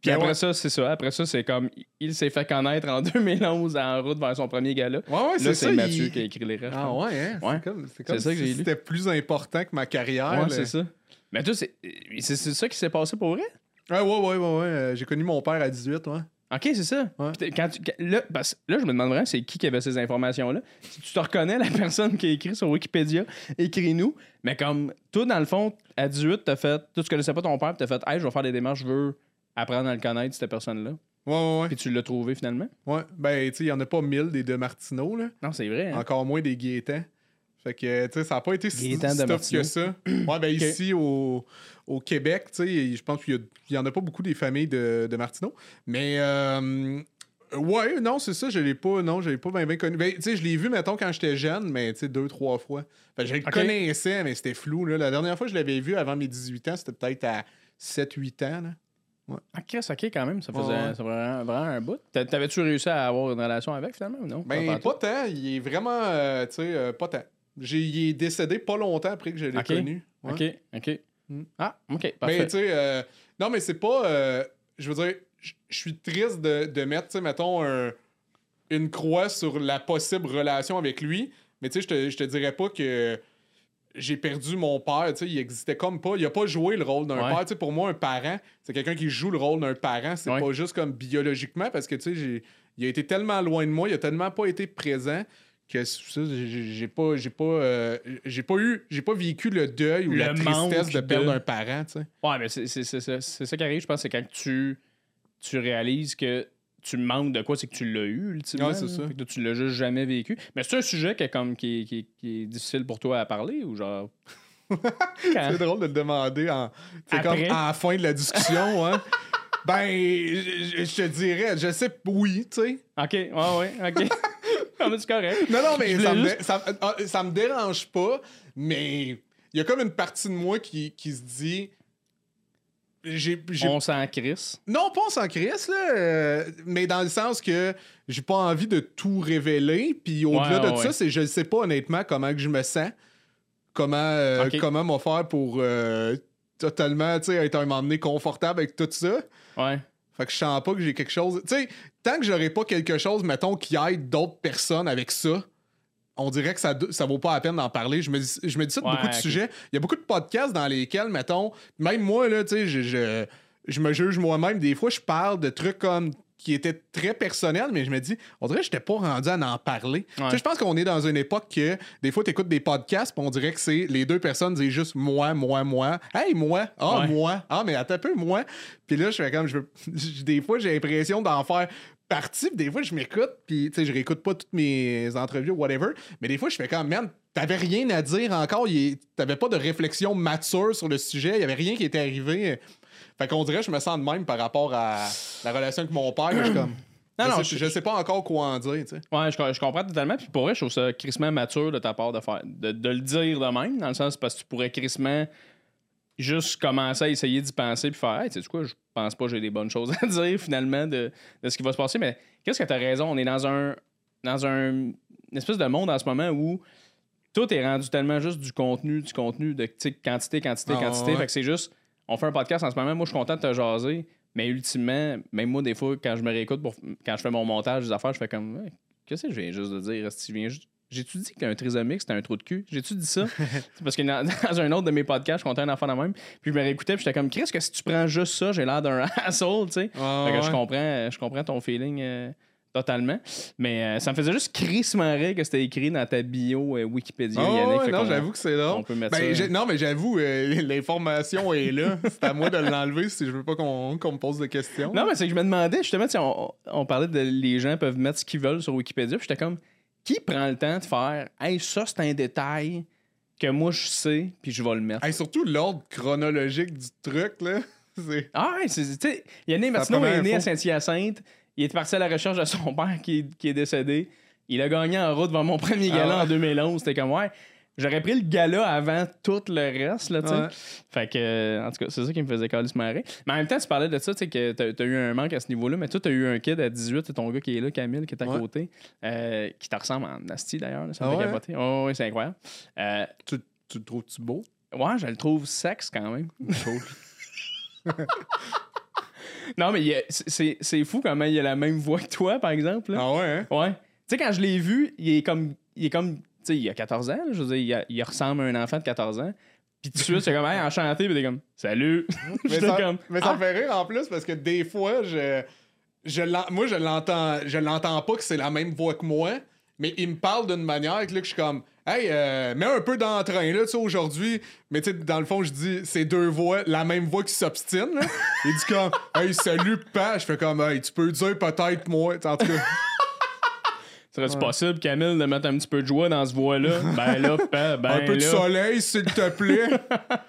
Puis Ben après ouais. ça, c'est ça. Après ça, c'est comme, il s'est fait connaître en 2011 en route vers son premier gala. Ouais, ouais, Là, c'est ça. Mathieu il- qui a écrit les restes. Ah ouais, hein? Ouais. C'est comme, c'est comme ça que si j'ai lu. c'était plus important que ma carrière. Ouais, là. c'est ça. Mais toi, c'est c'est- c'est ça qui s'est passé pour vrai? Ouais, ouais, ouais, ouais. ouais. Euh, J'ai connu mon père à 18, ouais. OK, c'est ça. Ouais. Puis t'es- Quand tu- quand- là, parce- là, je me demande vraiment c'est qui qui avait ces informations-là? Si tu te reconnais, la personne qui a écrit sur Wikipédia, écris-nous. Mais comme, toi, dans le fond, à 18, t'as fait, toi, tu connaissais pas ton père, puis t'as fait, hey, je vais faire des démarches, je veux apprendre à le connaître, cette personne-là. Ouais, ouais, ouais. Puis tu l'as trouvé finalement? ouais. Ben, tu sais, il y en a pas mille des De Martino, là. Non, c'est vrai. hein? Encore moins des Gaétans. Fait que, tu sais, ça n'a pas été si Martineau. que ça. Ouais, ben ici, au, au Québec, tu sais, je pense qu'il y, en a pas beaucoup des familles de, de Martineau. Mais, euh, ouais, non, c'est ça, je l'ai pas, non, je l'ai pas bien, bien connu. Ben, tu sais, je l'ai vu, mettons, quand j'étais jeune, mais, tu sais, deux, trois fois. Fait que je le Ok. connaissais, mais c'était flou, là. La dernière fois que je l'avais vu avant mes 18 ans, c'était peut-être à 7-8 ans, là. Ah, Chris, OK, quand même, ça faisait, Ouais, ouais. ça faisait vraiment, vraiment un bout. T'a- T'avais-tu réussi à avoir une relation avec finalement ou non? Ben, Pas tant. Il est vraiment, euh, tu sais, euh, pas tant. J'ai, il est décédé pas longtemps après que je l'ai connu. Ouais. OK, OK. Hmm. Ah, OK, Mais parfait. tu sais, euh, non, mais c'est pas. euh, je veux dire, je suis triste de, de mettre, tu sais, mettons, un- une croix sur la possible relation avec lui. Mais tu sais, je te, je te dirais pas que j'ai perdu mon père. Tu sais, il existait comme pas. Il a pas joué le rôle d'un Ouais. père. Tu sais, pour moi, un parent, c'est quelqu'un qui joue le rôle d'un parent. C'est Ouais. pas juste comme biologiquement parce que, tu sais, il a été tellement loin de moi, il a tellement pas été présent que ça, j'ai pas j'ai pas euh, j'ai pas eu j'ai pas vécu le deuil ou Le la tristesse de perdre de- un parent tu sais Ouais, mais c'est c'est- c'est ça c'est ça qui arrive, je pense, c'est quand tu, tu réalises que tu manques de quoi, c'est que tu l'as eu, ultimement. Ouais, c'est ça. Fait que tu l'as juste jamais vécu. Mais c'est un sujet qui est, comme, qui, est- qui, qui est difficile pour toi à parler ou genre? C'est drôle de te demander en, comme la fin de la discussion. hein. ben, je, je- je te dirais, je sais, oui, tu sais. Ok, ouais, ouais, ok. Ah, mais c'est correct. Non, non, mais ça me, ça, ah, ça me dérange pas, mais il y a comme une partie de moi qui, qui se dit. J'ai, j'ai- On s'en crisse. Non, pas on s'en crisse, là, euh, mais dans le sens que j'ai pas envie de tout révéler. Puis au-delà Ouais, de ouais, ça, c'est je sais pas honnêtement comment que je me sens. Comment, euh, comment m'en faire pour euh, totalement être un moment donné confortable avec tout ça. Ouais. Fait que je sens pas que j'ai quelque chose. Tu sais, tant que j'aurais pas quelque chose, mettons, qui aide d'autres personnes avec ça, on dirait que ça, ça vaut pas la peine d'en parler. Je me dis, je me dis ça de Ouais, beaucoup de sujets. Il y a beaucoup de podcasts dans lesquels, mettons, même moi, là, tu sais, je, je, je me juge moi-même. Des fois, je parle de trucs comme qui étaient très personnels, mais je me dis, on dirait que j'étais pas rendu à en parler. Tu sais, je pense qu'on est dans une époque que des fois, tu écoutes des podcasts, puis on dirait que c'est les deux personnes disent juste moi, moi, moi. Hey, moi. Ah, Ouais. moi. Ah, mais attends un peu, moi. Puis là, je fais comme, je veux... des fois, j'ai l'impression d'en faire partie, des fois, je m'écoute, puis tu sais, je réécoute pas toutes mes entrevues ou whatever, mais des fois, je fais comme, man, t'avais rien à dire encore, t'avais pas de réflexion mature sur le sujet, il y avait rien qui était arrivé. Fait qu'on dirait que je me sens de même par rapport à la relation avec mon père. je suis comme. Non, je, non, sais, je- je sais pas encore quoi en dire, tu sais. Ouais, je, je comprends totalement. Puis pour vrai, je trouve ça crissement mature de ta part de, faire, de, de le dire de même, dans le sens parce que tu pourrais crissement juste commencer à essayer d'y penser puis faire Hey, tu sais quoi, je pense pas que j'ai des bonnes choses à dire finalement de, de ce qui va se passer. Mais qu'est-ce que tu as raison? On est dans un dans un une espèce de monde en ce moment où tout est rendu tellement juste du contenu, du contenu de quantité, quantité, Ah, quantité. ouais. Fait que c'est juste, on fait un podcast en ce moment, moi je suis content de te jaser, mais ultimement, même moi, des fois, quand je me réécoute, pour, quand je fais mon montage des affaires, je fais comme, qu'est-ce que je viens juste de dire? Est-ce que tu viens juste- J'ai-tu dit que un trisomique, c'était un trou de cul? J'ai-tu dit ça? C'est parce que dans, dans un autre de mes podcasts, je comptais un enfant de même, puis je me réécoutais, puis j'étais comme, Chris, que si tu prends juste ça, j'ai l'air d'un asshole, tu sais. Fait que je comprends, je comprends ton feeling euh, totalement. Mais euh, ça me faisait juste crissement rire que c'était écrit dans ta bio euh, Wikipédia, Ah, Yannick. ouais, non, j'avoue que c'est là. on peut mettre Ben, ça- non, mais j'avoue, l'information est là. C'est à moi de l'enlever si je veux pas qu'on me pose de questions. Non, mais c'est que je me demandais, justement, on, on parlait de les gens peuvent mettre ce qu'ils veulent sur Wikipédia, puis j'étais comme, qui prend le temps de faire, hey, ça, c'est un détail que moi, je sais, puis je vais le mettre? Hey, surtout l'ordre chronologique du truc, là. C'est. Ah, ouais, c'est, tu sais, Yannick Martineau est né à. Saint-Hyacinthe, il est parti à la recherche de son père qui, est- qui est décédé. Il a gagné en route devant mon premier Ah gala ouais? en 2011. C'était comme, ouais, j'aurais pris le gala avant tout le reste, là, tu sais. Ouais. Fait que, euh, en tout cas, c'est ça qui me faisait caler ce marrer. Mais en même temps, tu parlais de ça, tu sais, que t'as, t'as eu un manque à ce niveau-là, mais toi, t'as eu un kid à 18, c'est ton gars qui est là, Camille, qui est à Ouais. côté, euh, qui te ressemble en asti d'ailleurs, là, ça me Ah fait capoter. Oh, ouais, c'est incroyable. Euh, Tu, tu le trouves-tu beau? ouais, je le trouve sexe quand même. non, mais c'est- fou comment il a la même voix que toi, par exemple. là. Ah ouais, hein? Ouais. Tu sais, quand je l'ai vu, il est comme. Il est comme. Sais, il a 14 ans, là, je veux dire, il, a- il ressemble à un enfant de 14 ans. Puis tout de suite, c'est comme, hey, enchanté, puis t'es comme, salut. Mais J'étais ça, comme, mais ça ah. me fait rire en plus parce que des fois, je, je l'en- moi, je l'entends, je l'entends pas que c'est la même voix que moi, mais il me parle d'une manière que, là, que je suis comme, hey, euh, mets un peu d'entrain, là, tu sais, aujourd'hui. Mais tu sais, dans le fond, je dis, c'est deux voix, la même voix qui s'obstine, là. Il dit comme, hey, salut, pa. Je fais comme, hey, tu peux dire peut-être moi. En tout cas, Serait-tu possible, Camille, de mettre un petit peu de joie dans ce voix-là? Ben là, pa, ben un peu de soleil, s'il te plaît.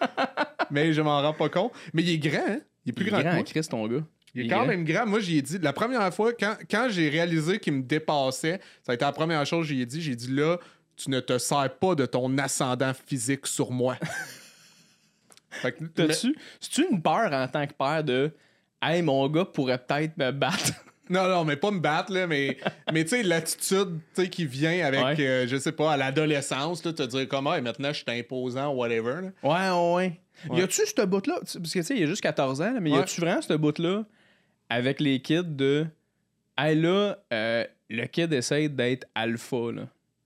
mais je m'en rends pas compte. Mais il est grand, hein? Il est plus Il grand, grand, que moi. Chris, ton gars. Il est quand même grand. Moi, j'y ai dit, la première fois, quand, quand j'ai réalisé qu'il me dépassait, ça a été la première chose que j'y ai dit. J'ai dit là, tu ne te sers pas de ton ascendant physique sur moi. Fait que- T'as-tu, tu une peur en tant que père de, hey, mon gars pourrait peut-être me battre? Non, non, mais pas me battre, là, mais, mais tu sais, l'attitude tu sais, qui vient avec, Ouais. euh, je sais pas, à l'adolescence, là, te dire comment, et maintenant, je suis imposant, whatever. là. Ouais, ouais. Ouais. Y a-tu ce bout-là? Parce que tu sais, il y a juste 14 ans, là, mais y a-tu vraiment ce bout-là avec les kids de. Hey là, euh, le kid essaie d'être alpha, là?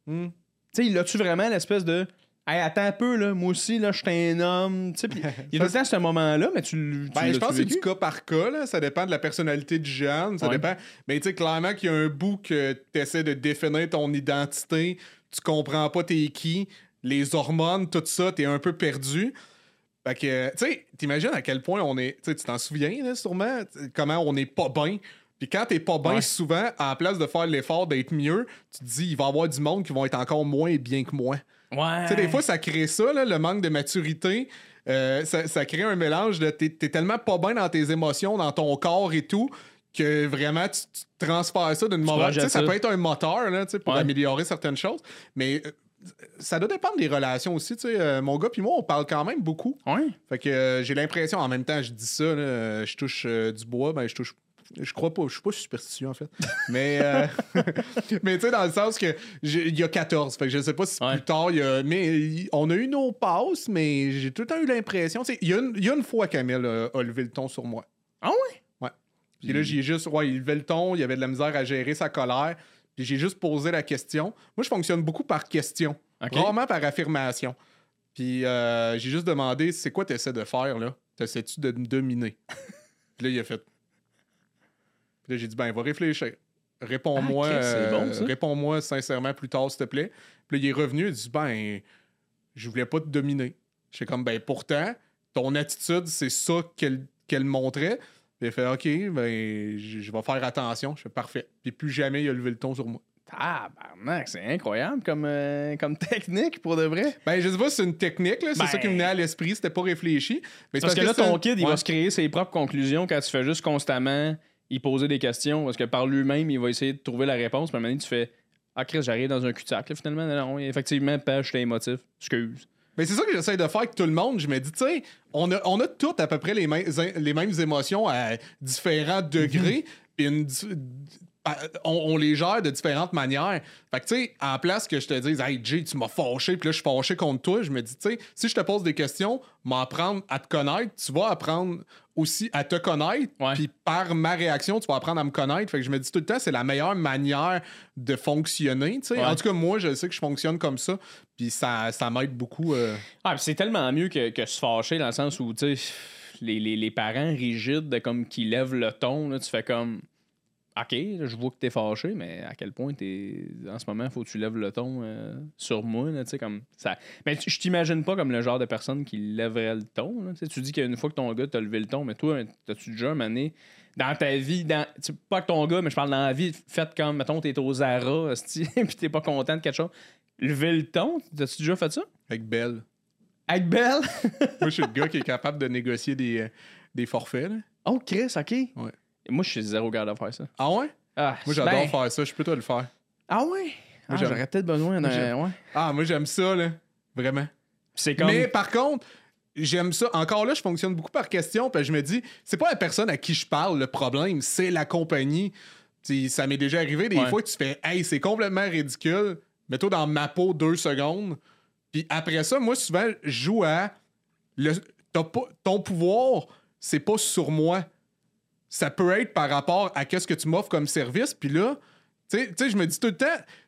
Hmm. Tu sais, il a-tu vraiment l'espèce de. Hey, attends un peu, là. Moi aussi, là, je suis un homme. Tu sais, puis il y a tout le temps ce moment-là, mais tu, tu Ben, je pense que c'est du cas par cas, là. Ça dépend de la personnalité du jeune, ça Ouais. dépend. Mais tu sais, clairement qu'il y a un bout que tu essaies de définir ton identité, tu comprends pas t'es qui, les hormones, tout ça, t'es un peu perdu. Fait que, tu sais, t'imagines à quel point on est. Tu t'en souviens, là, sûrement, comment on est pas bien. Puis quand t'es pas bien, Ouais. souvent, à la place de faire l'effort d'être mieux, tu te dis, il va y avoir du monde qui vont être encore moins bien que moi. Ouais. Tu sais, des fois, ça crée ça, là, le manque de maturité. Euh, ça, ça crée un mélange de. T'es es tellement pas bien dans tes émotions, dans ton corps et tout, que vraiment, tu, tu transfères ça d'une mauvaise. Ça ça. peut être un moteur, là, tu sais, pour Ouais. améliorer certaines choses. Mais. euh, ça doit dépendre des relations aussi, tu sais. Euh, mon gars puis moi, on parle quand même beaucoup. Ouais. Fait que euh, j'ai l'impression, en même temps, je dis ça, là, je touche du bois, ben je touche. Je crois pas, je suis pas superstitieux en fait. Mais, euh, mais tu sais, dans le sens que il y a 14, fait que je sais pas si Ouais. plus tard, y a. Mais on a eu nos passes, mais j'ai tout le temps eu l'impression. Il y, a une- il y a une fois Camille a, a levé le ton sur moi. Ah ouais? Ouais. Puis là, j'ai juste. Ouais, il levait le ton, il y avait de la misère à gérer sa colère. Puis j'ai juste posé la question. Moi, je fonctionne beaucoup par question, Ok. rarement par affirmation. Puis euh, j'ai juste demandé c'est quoi tu essaies de faire là? T'essaies-tu de me dominer? Puis là, il a fait. Puis là, j'ai dit ben, va réfléchir. Réponds-moi Ah, bon, euh, réponds-moi sincèrement plus tard, s'il te plaît. Puis là, il est revenu, il a dit ben, je voulais pas te dominer. J'étais comme ben, pourtant, ton attitude, c'est ça qu'elle qu'elle montrait. Puis il a fait OK, ben, je vais faire attention. Je fais parfait. Puis plus jamais il a levé le ton sur moi. Ah, barnac, c'est incroyable comme, euh, comme technique pour de vrai. Ben, je sais pas si c'est une technique, là. C'est Ben- ça qui me venait à l'esprit, c'était pas réfléchi. Mais Parce que là, ton kid, il va se créer ses propres conclusions quand tu fais juste constamment y poser des questions. Parce que par lui-même, il va essayer de trouver la réponse. Puis à un moment donné, tu fais Ah, Chris, j'arrive dans un cul-de-sac. là, finalement, non, effectivement, pêche, j'étais émotif. Excuse. Mais c'est ça que j'essaie de faire avec tout le monde. Je me dis, tu sais, on a, on a toutes à peu près les, mêmes- les mêmes émotions à différents degrés. Puis une on, on les gère de différentes manières. Fait que, tu sais, en place que je te dise, hey, Jay, tu m'as fâché, puis là, je suis fâché contre toi, je me dis, tu sais, si je te pose des questions, m'apprendre à te connaître, tu vas apprendre aussi à te connaître, puis par ma réaction, tu vas apprendre à me connaître. Fait que je me dis tout le temps, c'est la meilleure manière de fonctionner, tu sais. Ouais. En tout cas, moi, je sais que je fonctionne comme ça, puis ça, ça m'aide beaucoup. euh, Ah, puis c'est tellement mieux que, que se fâcher dans le sens où, tu sais, les, les, les parents rigides, de comme qui lèvent le ton, là, tu fais comme. OK, là, je vois que t'es fâché, mais à quel point t'es. En ce moment, faut que tu lèves le ton euh, sur moi, tu sais, comme ça. Mais je t'imagine pas comme le genre de personne qui lèverait le ton, là, tu dis qu'une fois que ton gars t'a levé le ton, mais toi, t'as-tu déjà un donné, dans ta vie, dans, pas que ton gars, mais je parle dans la vie, fait comme, mettons, t'es au Zara, puis t'es pas content de quelque chose. Lever le ton, t'as-tu déjà fait ça? avec Belle. Avec Belle? Moi, je suis le gars qui est capable de négocier des, euh, des forfaits. là. Oh, Chris, OK. Ouais. Moi, je suis zéro gars à faire ça. Ah ouais? Ah, Moi, j'adore ben- faire ça. Je peux toi le faire. Ah ouais? Ah. J'aurais peut-être besoin d'un. Ouais. Ah, moi, j'aime ça, là. Vraiment. C'est comme. Mais par contre, j'aime ça. Encore là, je fonctionne beaucoup par question. Puis je me dis, c'est pas la personne à qui je parle le problème, c'est la compagnie. Ça m'est déjà arrivé des Ouais. fois que tu fais, hey, c'est complètement ridicule. Mets-toi dans ma peau deux secondes. Puis après ça, moi, souvent, je joue à. le- pas- ton pouvoir, c'est pas sur moi. Ça peut être par rapport à qu'est-ce que tu m'offres comme service. Puis là, tu sais- tu sais, je me dis tout le temps,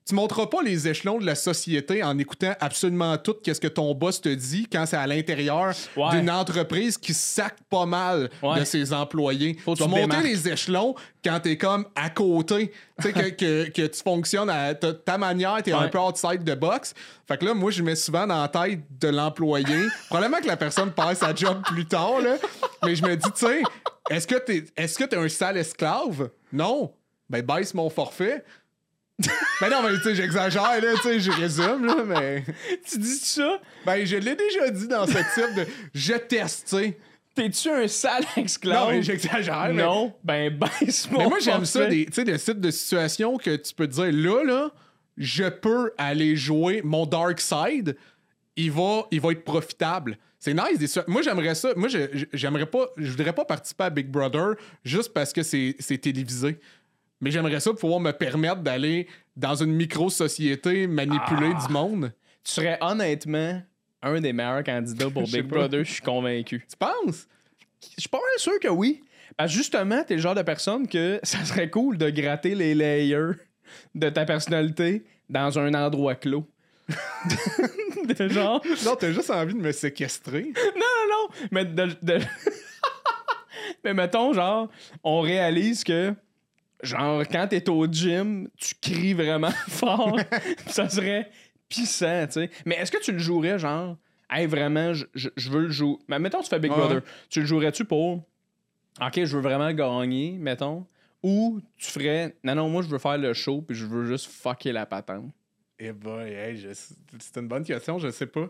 tu monteras pas les échelons de la société en écoutant absolument tout qu'est-ce que ton boss te dit quand c'est à l'intérieur Ouais. d'une entreprise qui sac pas mal Ouais. de ses employés. Faut tu monter démarques. les échelons quand t'es comme à côté. Tu sais, que, que, que tu fonctionnes à ta, ta manière, t'es Ouais. un peu outside de box. Fait que là, moi, je mets souvent dans la tête de l'employé. Probablement que la personne perd sa job plus tard, là. Mais je me dis, tu sais, est-ce que t'es est-ce que t'es un sale esclave? Non. Ben, baisse mon forfait. ben non, mais tu sais, j'exagère, là, tu sais, je résume, là, mais... Tu dis ça? Ben, je l'ai déjà dit dans ce type de... Je teste, tu sais. T'es-tu un sale esclave? Non, mais j'exagère, mais... Non, ben baisse mon Mais moi, j'aime ça, des, tu sais, des types de situations que tu peux te dire, là, là, je peux aller jouer mon dark side, il va, il va être profitable. C'est nice. Moi, j'aimerais ça. Moi, j'aimerais pas, je voudrais pas participer à Big Brother juste parce que c'est télévisé. Mais j'aimerais ça pouvoir me permettre d'aller dans une micro-société manipuler Ah. du monde. Tu serais honnêtement un des meilleurs candidats pour Big. Brother, je suis convaincu. Tu penses? Je suis pas mal sûr que oui. Parce que justement, t'es le genre de personne que ça serait cool de gratter les layers de ta personnalité dans un endroit clos. de genre. Non, t'as juste envie de me séquestrer. Non, non, non. Mais de. de- Mais mettons, genre, on réalise que. Genre, quand t'es au gym, tu cries vraiment fort. ça serait pissant, tu sais. Mais est-ce que tu le jouerais, genre, hey, vraiment, je, je- je veux le jouer. Mais mettons, tu fais Big Ouais. Brother. Tu le jouerais-tu pour. Ok, je veux vraiment gagner, mettons. Ou tu ferais. Non, non, moi, je veux faire le show, puis je veux juste fucker la patente? Eh boy, hey, je- c'est une bonne question, je sais pas.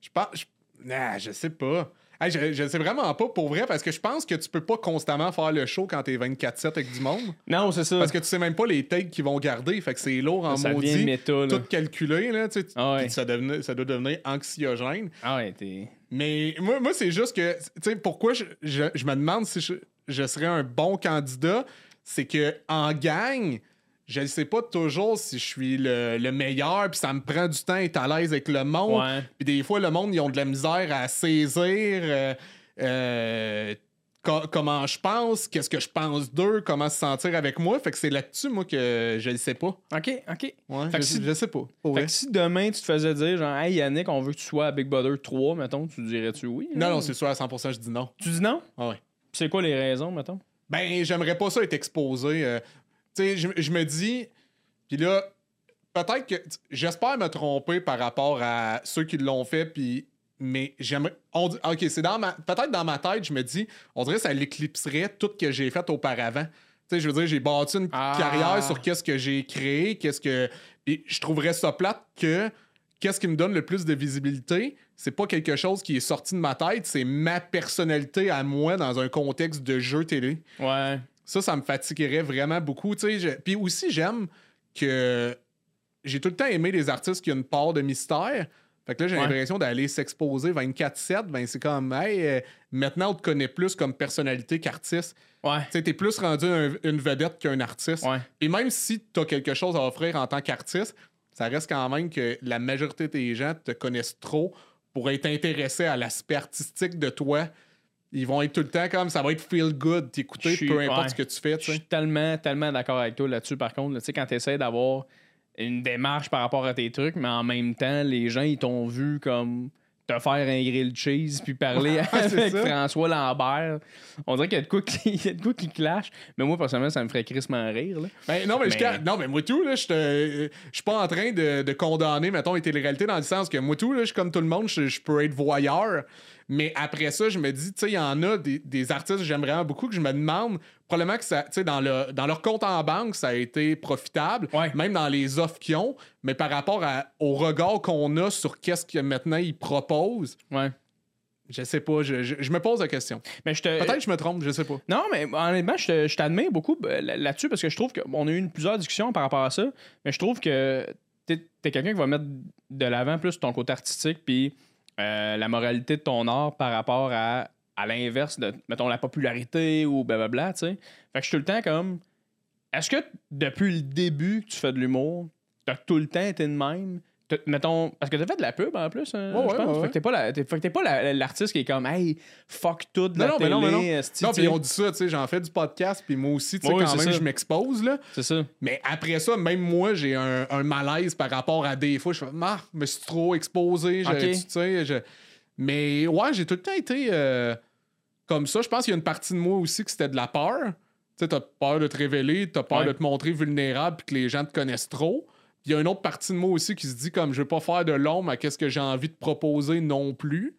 Je pense. Je, nah, je sais pas. Hey, je, je sais vraiment pas pour vrai parce que je pense que tu peux pas constamment faire le show quand t'es 24-7 avec du monde. Non, c'est ça. Parce que tu sais même pas les takes qu'ils vont garder. Fait que c'est lourd en ça maudit. méta. Tout calculé, là. Tu sais, Ah ouais. ça, devenait- ça doit devenir anxiogène. Ah ouais, t'es. Mais moi, moi c'est juste que, tu sais, pourquoi je, je- je me demande si je, je serais un bon candidat, c'est que en gang, je ne sais pas toujours si je suis le, le meilleur, puis ça me prend du temps d'être à l'aise avec le monde. Puis des fois, le monde, ils ont de la misère à saisir euh, euh, co- comment je pense, qu'est-ce que je pense d'eux, comment se sentir avec moi. Fait que c'est là-dessus, moi, que je ne sais pas. Ok, ok. Ouais, Fait que je, si- je sais pas. Fait que si demain tu te faisais dire genre Hey Yannick, on veut que tu sois à Big Brother 3, mettons, tu dirais-tu oui? Non, non, c'est sûr, à 100%, je dis non. Tu dis non? Ah ouais. C'est quoi les raisons, mettons? Ben, j'aimerais pas ça être exposé. euh, sais, je, je me dis. Puis là, peut-être que. J'espère me tromper par rapport à ceux qui l'ont fait, puis. Mais j'aimerais. on Ok, c'est dans ma. Peut-être dans ma tête, je me dis, on dirait que ça l'éclipserait tout ce que j'ai fait auparavant. Tu sais, je veux dire, j'ai bâti une Ah. carrière sur qu'est-ce que j'ai créé, qu'est-ce que. Puis je trouverais ça plate que qu'est-ce qui me donne le plus de visibilité, c'est pas quelque chose qui est sorti de ma tête, c'est ma personnalité à moi dans un contexte de jeu télé. Ouais. Ça, ça me fatiguerait vraiment beaucoup. Je- Puis aussi, j'aime que j'ai tout le temps aimé les artistes qui ont une part de mystère. Fait que là, j'ai Ouais. l'impression d'aller s'exposer 24-7. Ben, c'est comme, hey, euh, maintenant, on te connaît plus comme personnalité qu'artiste. Ouais. Tu t'es plus rendu un- une vedette qu'un artiste. Ouais. Et même si t'as quelque chose à offrir en tant qu'artiste, ça reste quand même que la majorité des gens te connaissent trop pour être intéressés à l'aspect artistique de toi. Ils vont être tout le temps comme ça va être feel good, t'écouter, peu importe ouais. ce que tu fais. Je suis tellement, tellement d'accord avec toi là-dessus. Par contre, là, tu sais, quand tu essaies d'avoir une démarche par rapport à tes trucs, mais en même temps, les gens, ils t'ont vu comme te faire un grilled cheese puis parler avec. François Lambert. On dirait qu'il y a de quoi qui, il y a de quoi qui clash. Mais moi, personnellement, ça me ferait crissement rire. Là. Ben, non, mais, Mais- non, mais moi tout, là, je te- je suis pas en train de, de condamner, mettons, les téléréalités dans le sens que moi tout, là, je suis comme tout le monde, je, je peux être voyeur. Mais après ça, je me dis, tu sais, il y en a des, des artistes que j'aime vraiment beaucoup que je me demande, probablement que ça, tu sais, dans, le, dans leur compte en banque, ça a été profitable, Ouais. même dans les offres qu'ils ont, mais par rapport à- au regard qu'on a sur qu'est-ce que maintenant ils proposent, Ouais. je sais pas, je, je- je me pose la question. Mais je te. Peut-être que je me trompe, je sais pas. Non, mais honnêtement, je te- je t'admire beaucoup euh, là- là-dessus parce que je trouve qu'on a eu une- plusieurs discussions par rapport à ça. Mais je trouve que t'es es, quelqu'un qui va mettre de l'avant plus ton côté artistique puis euh, la moralité de ton art par rapport à, à l'inverse de, mettons, la popularité ou blablabla, tu sais. Fait que je suis tout le temps comme. Est-ce que depuis le début que tu fais de l'humour, t'as tout le temps été de même? Mettons, parce que t'as fait de la pub en plus, hein, Ouais, je ouais, pense. ouais, Fait que t'es pas la- t'es- fait que t'es pas la- l'artiste qui est comme, hey, fuck tout de Non, la non, télé. non, mais non. Non, puis on dit ça, tu sais, j'en fais du podcast, puis moi aussi, tu sais, quand même, ça. je m'expose, là. C'est ça. Mais après ça, même moi, j'ai un, un malaise par rapport à des fois. Je fais, ah, me suis trop exposé. j'ai- Ok. tu sais, je- Mais ouais, j'ai tout le temps été euh, comme ça. Je pense qu'il y a une partie de moi aussi que c'était de la peur. Tu sais, t'as peur de te révéler, t'as peur de te montrer vulnérable puis que les gens te connaissent trop. Il y a une autre partie de moi aussi qui se dit comme je veux pas faire de l'ombre à qu'est-ce que j'ai envie de proposer non plus.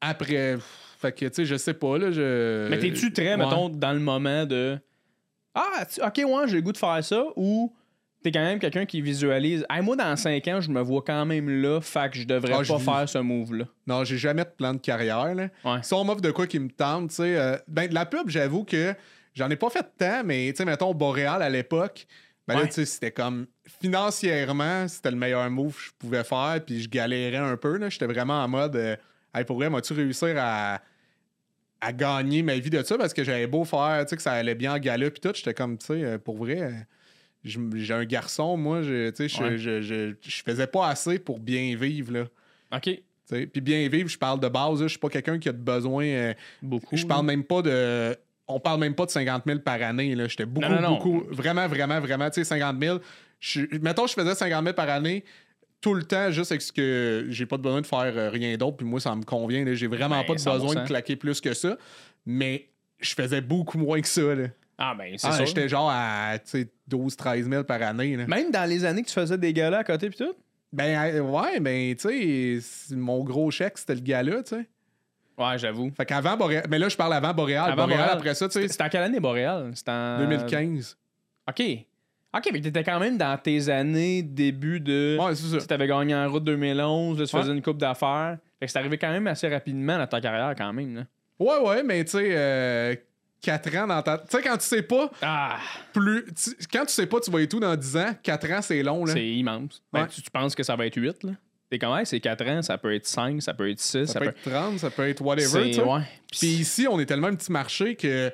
Après, fait que tu sais, je sais pas là. Je... Mais t'es-tu très, Ouais. mettons, dans le moment de Ah, ok, ouais, j'ai le goût de faire ça ou t'es quand même quelqu'un qui visualise Hey, moi, dans 5 ans, je me vois quand même là, fait que je devrais Ah, pas faire ce move-là. Non, j'ai jamais de plan de carrière. Là. Ouais. Si on m'offre de quoi qui me tente, tu sais. euh, ben, de la pub, j'avoue que j'en ai pas fait tant, mais tu sais, mettons, Boréal à l'époque, ben là, tu sais, c'était comme financièrement, c'était le meilleur move que je pouvais faire, puis je galérais un peu. J'étais vraiment en mode, euh, hey, pour vrai, vas-tu réussir à, à gagner ma vie de ça? Parce que j'avais beau faire, tu sais, que ça allait bien en gala, puis tout, j'étais comme, tu sais, euh, pour vrai. euh, J'ai un garçon, moi, je, tu sais, je- Ouais. je, je, je faisais pas assez pour bien vivre, là. Ok. Puis bien vivre, je parle de base. Je suis pas quelqu'un qui a de besoin. euh, Beaucoup. je parle même pas de. On parle même pas de 50 000 par année. là. J'étais beaucoup, Non, non, non. beaucoup. Vraiment, vraiment, vraiment. Tu sais, 50 000. Je, mettons, je faisais 50 000 par année tout le temps, juste avec ce que j'ai pas besoin de faire euh, rien d'autre. Puis moi, ça me convient. là. J'ai vraiment Ben, pas de 100%. besoin de claquer plus que ça. Mais je faisais beaucoup moins que ça. Là. Ah, ben, c'est Ah, ça. J'étais genre à tu sais, 12 13 000 par année. là. Même dans les années que tu faisais des galas à côté pis tout? Ben, euh, ouais, ben, tu sais, mon gros chèque, c'était le gars-là, tu sais. Ouais, j'avoue. Fait qu'avant Boréal. Mais là, je parle avant Boréal. Avant Boréal, Boréal. après ça, tu sais, C'était en quelle année, Boréal? C'était en. 2015. Ok. Ok, mais t'étais quand même dans tes années début de. Ouais, c'est ça. Tu avais gagné en route 2011, là, tu Ouais. faisais une coupe d'affaires. Fait que c'est arrivé quand même assez rapidement dans ta carrière, quand même. Là. Ouais, ouais, mais tu sais, 4 ans dans ta. Tu sais, quand tu sais pas, Ah, plus. tu- Quand tu sais pas, tu vas être où dans 10 ans, 4 ans, c'est long, là. c'est immense. Ben, tu, tu penses que ça va être 8, là? T'es comme, hey, c'est 4 ans, ça peut être 5, ça peut être 6, Ça, peut être 30, ça peut être whatever, sais. ouais. Puis ici, on est tellement un petit marché que.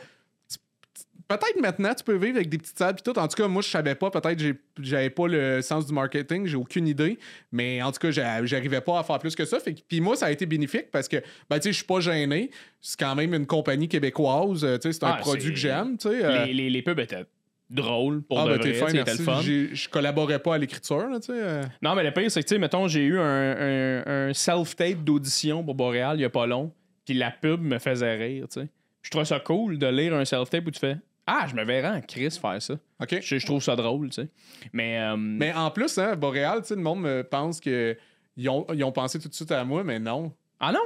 Peut-être maintenant, tu peux vivre avec des petites salles puis tout. En tout cas, moi, je savais pas. Peut-être j'avais pas le sens du marketing. J'ai aucune idée. Mais en tout cas, j'a- j'arrivais pas à faire plus que ça. Fait puis moi, ça a été bénéfique parce que, ben, tu sais, je suis pas gêné. C'est quand même une compagnie québécoise. euh, Tu sais, c'est un Ah, produit que j'aime. Tu sais. euh. Les, les, les pubs étaient drôles pour Ah, de ben, vrai, fin, merci. le fun. Je collaborais pas à l'écriture, tu sais. euh. Non, mais le pire, c'est que, tu sais, mettons, j'ai eu un, un- un self-tape d'audition pour Boréal il y a pas long, puis la pub me faisait rire, tu sais. Je trouve ça cool de lire un self-tape où tu fais Ah, je me verrais en Chris faire ça. OK. Je, je trouve ça drôle, tu sais. Mais, euh, Mais en plus, hein, Boréal, tu sais, le monde me pense que. Ils ont, ils ont pensé tout de suite à moi, mais non. Ah non?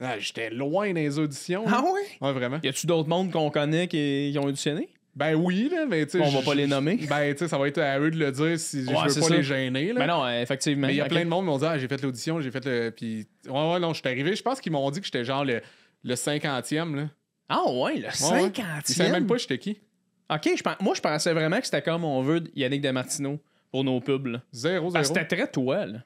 Ah, J'étais loin les auditions. Ah là. ouais? Vraiment. Y a-tu d'autres mondes qu'on connaît qui, qui ont auditionné? Ben oui, là, mais tu sais. On va je- pas les nommer. Ben, tu sais, ça va être à eux de le dire si je Ouais, veux c'est pas ça. les gêner, là. Mais non, euh, effectivement. Mais il y a plein de monde qui m'ont dit Ah, j'ai fait l'audition, j'ai fait le. Puis. Ouais, ouais, non, je suis arrivé. Je pense qu'ils m'ont dit que j'étais genre le, le 50e, là. Ah ouais, le ouais. 50e. Ils savaient même pas j'étais qui. Ok, je moi je pensais vraiment que c'était comme on veut Yannick Demartino pour nos pubs. là. Zéro, Parce zéro. que c'était très toi, là.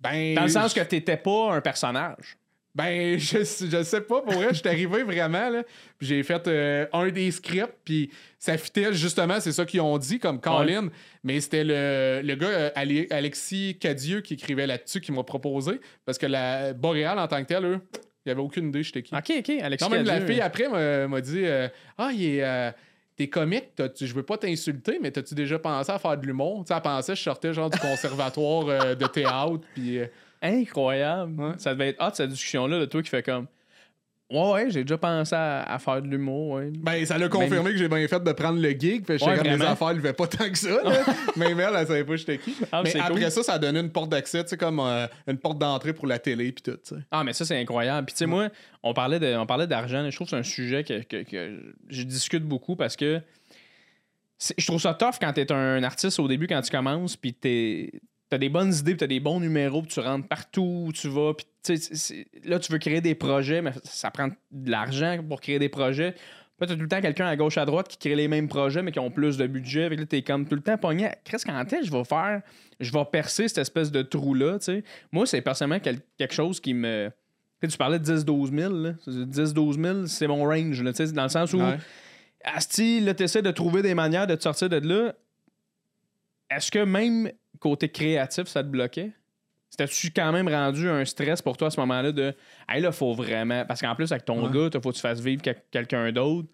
Ben. Dans le sens que t'étais pas un personnage. Ben, je, je sais pas, pour vrai, je suis arrivé vraiment, là. Puis j'ai fait euh, un des scripts, puis ça fitait justement, c'est ça qu'ils ont dit, comme Colin. Mais c'était le, le gars, euh, Ale- Alexis Cadieux, qui écrivait là-dessus, qui m'a proposé. Parce que la Boréal, en tant que tel, eux, il avait aucune idée, j'étais qui. Ok, ok, Alexis Non, même la fille après m'a m'a dit euh, Ah, il est. euh, T'es comique, je veux pas t'insulter, mais t'as-tu déjà pensé à faire de l'humour? Tu sais, elle pensait que je sortais genre du conservatoire euh, de théâtre, puis. Incroyable. Ouais. Ça devait être hot, cette discussion-là, de toi qui fait comme. Ouais, ouais, j'ai déjà pensé à, à faire de l'humour, ouais. Ben, ça l'a confirmé que j'ai bien fait de prendre le gig. Fait que Ouais, comme les affaires, il levait pas tant que ça. Là. Même elle, elle savait pas j'étais qui. Ah, mais après cool. ça, ça a donné une porte d'accès, tu sais, comme euh, une porte d'entrée pour la télé puis tout, tu sais. Ah, mais ça, c'est incroyable. Puis, tu sais, moi, on parlait, de, on parlait d'argent. Je trouve que c'est un sujet que, que- que je discute beaucoup parce que je trouve ça tough quand t'es un artiste au début, quand tu commences, puis t'es. T'as des bonnes idées, puis t'as des bons numéros, puis tu rentres partout où tu vas. Puis, là, tu veux créer des projets, mais ça prend de l'argent pour créer des projets. Puis, t'as tout le temps quelqu'un à gauche, à droite qui crée les mêmes projets, mais qui ont plus de budget. Fait que là, t'es comme tout le temps pogné. Qu'est-ce qu'en tête je vais faire Je vais percer cette espèce de trou-là, tu sais? Moi, c'est personnellement quel- quelque chose qui me. Tu sais, tu parlais de 10-12 000. là. 10-12 000, c'est mon range. Là, tu sais, dans le sens où, Ouais. Asti, là, tu essaies de trouver des manières de te sortir de là. Est-ce que même côté créatif, ça te bloquait? C'était-tu quand même rendu un stress pour toi à ce moment-là de Hey là, faut vraiment. Parce qu'en plus, avec ton Ouais. gars, il faut que tu fasses vivre quel- quelqu'un d'autre.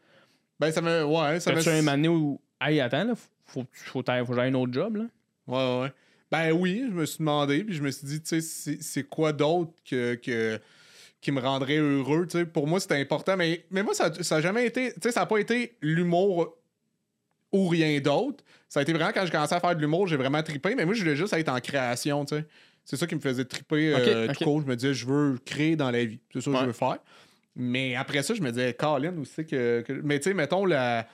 Ben, ça me. Ouais, ça me. T'as-tu un moment où Hey, attends, là, faut, faut, faut, faut que j'aille un autre job, là? Ouais, ouais. Ben oui, je me suis demandé, puis je me suis dit, tu sais, c'est- c'est quoi d'autre que, que- qui me rendrait heureux, tu sais? Pour moi, c'était important, mais, mais moi, ça n'a jamais été, tu sais, ça n'a pas été l'humour ou rien d'autre. Ça a été vraiment quand j'ai commencé à faire de l'humour, j'ai vraiment trippé, mais moi, je voulais juste être en création, tu sais. C'est ça qui me faisait triper euh, Ok, tout court. Je me disais, je veux créer dans la vie. C'est ça que Ouais. je veux faire. Mais après ça, je me disais, Colin, c'est que, que- Mais tu sais, mettons la.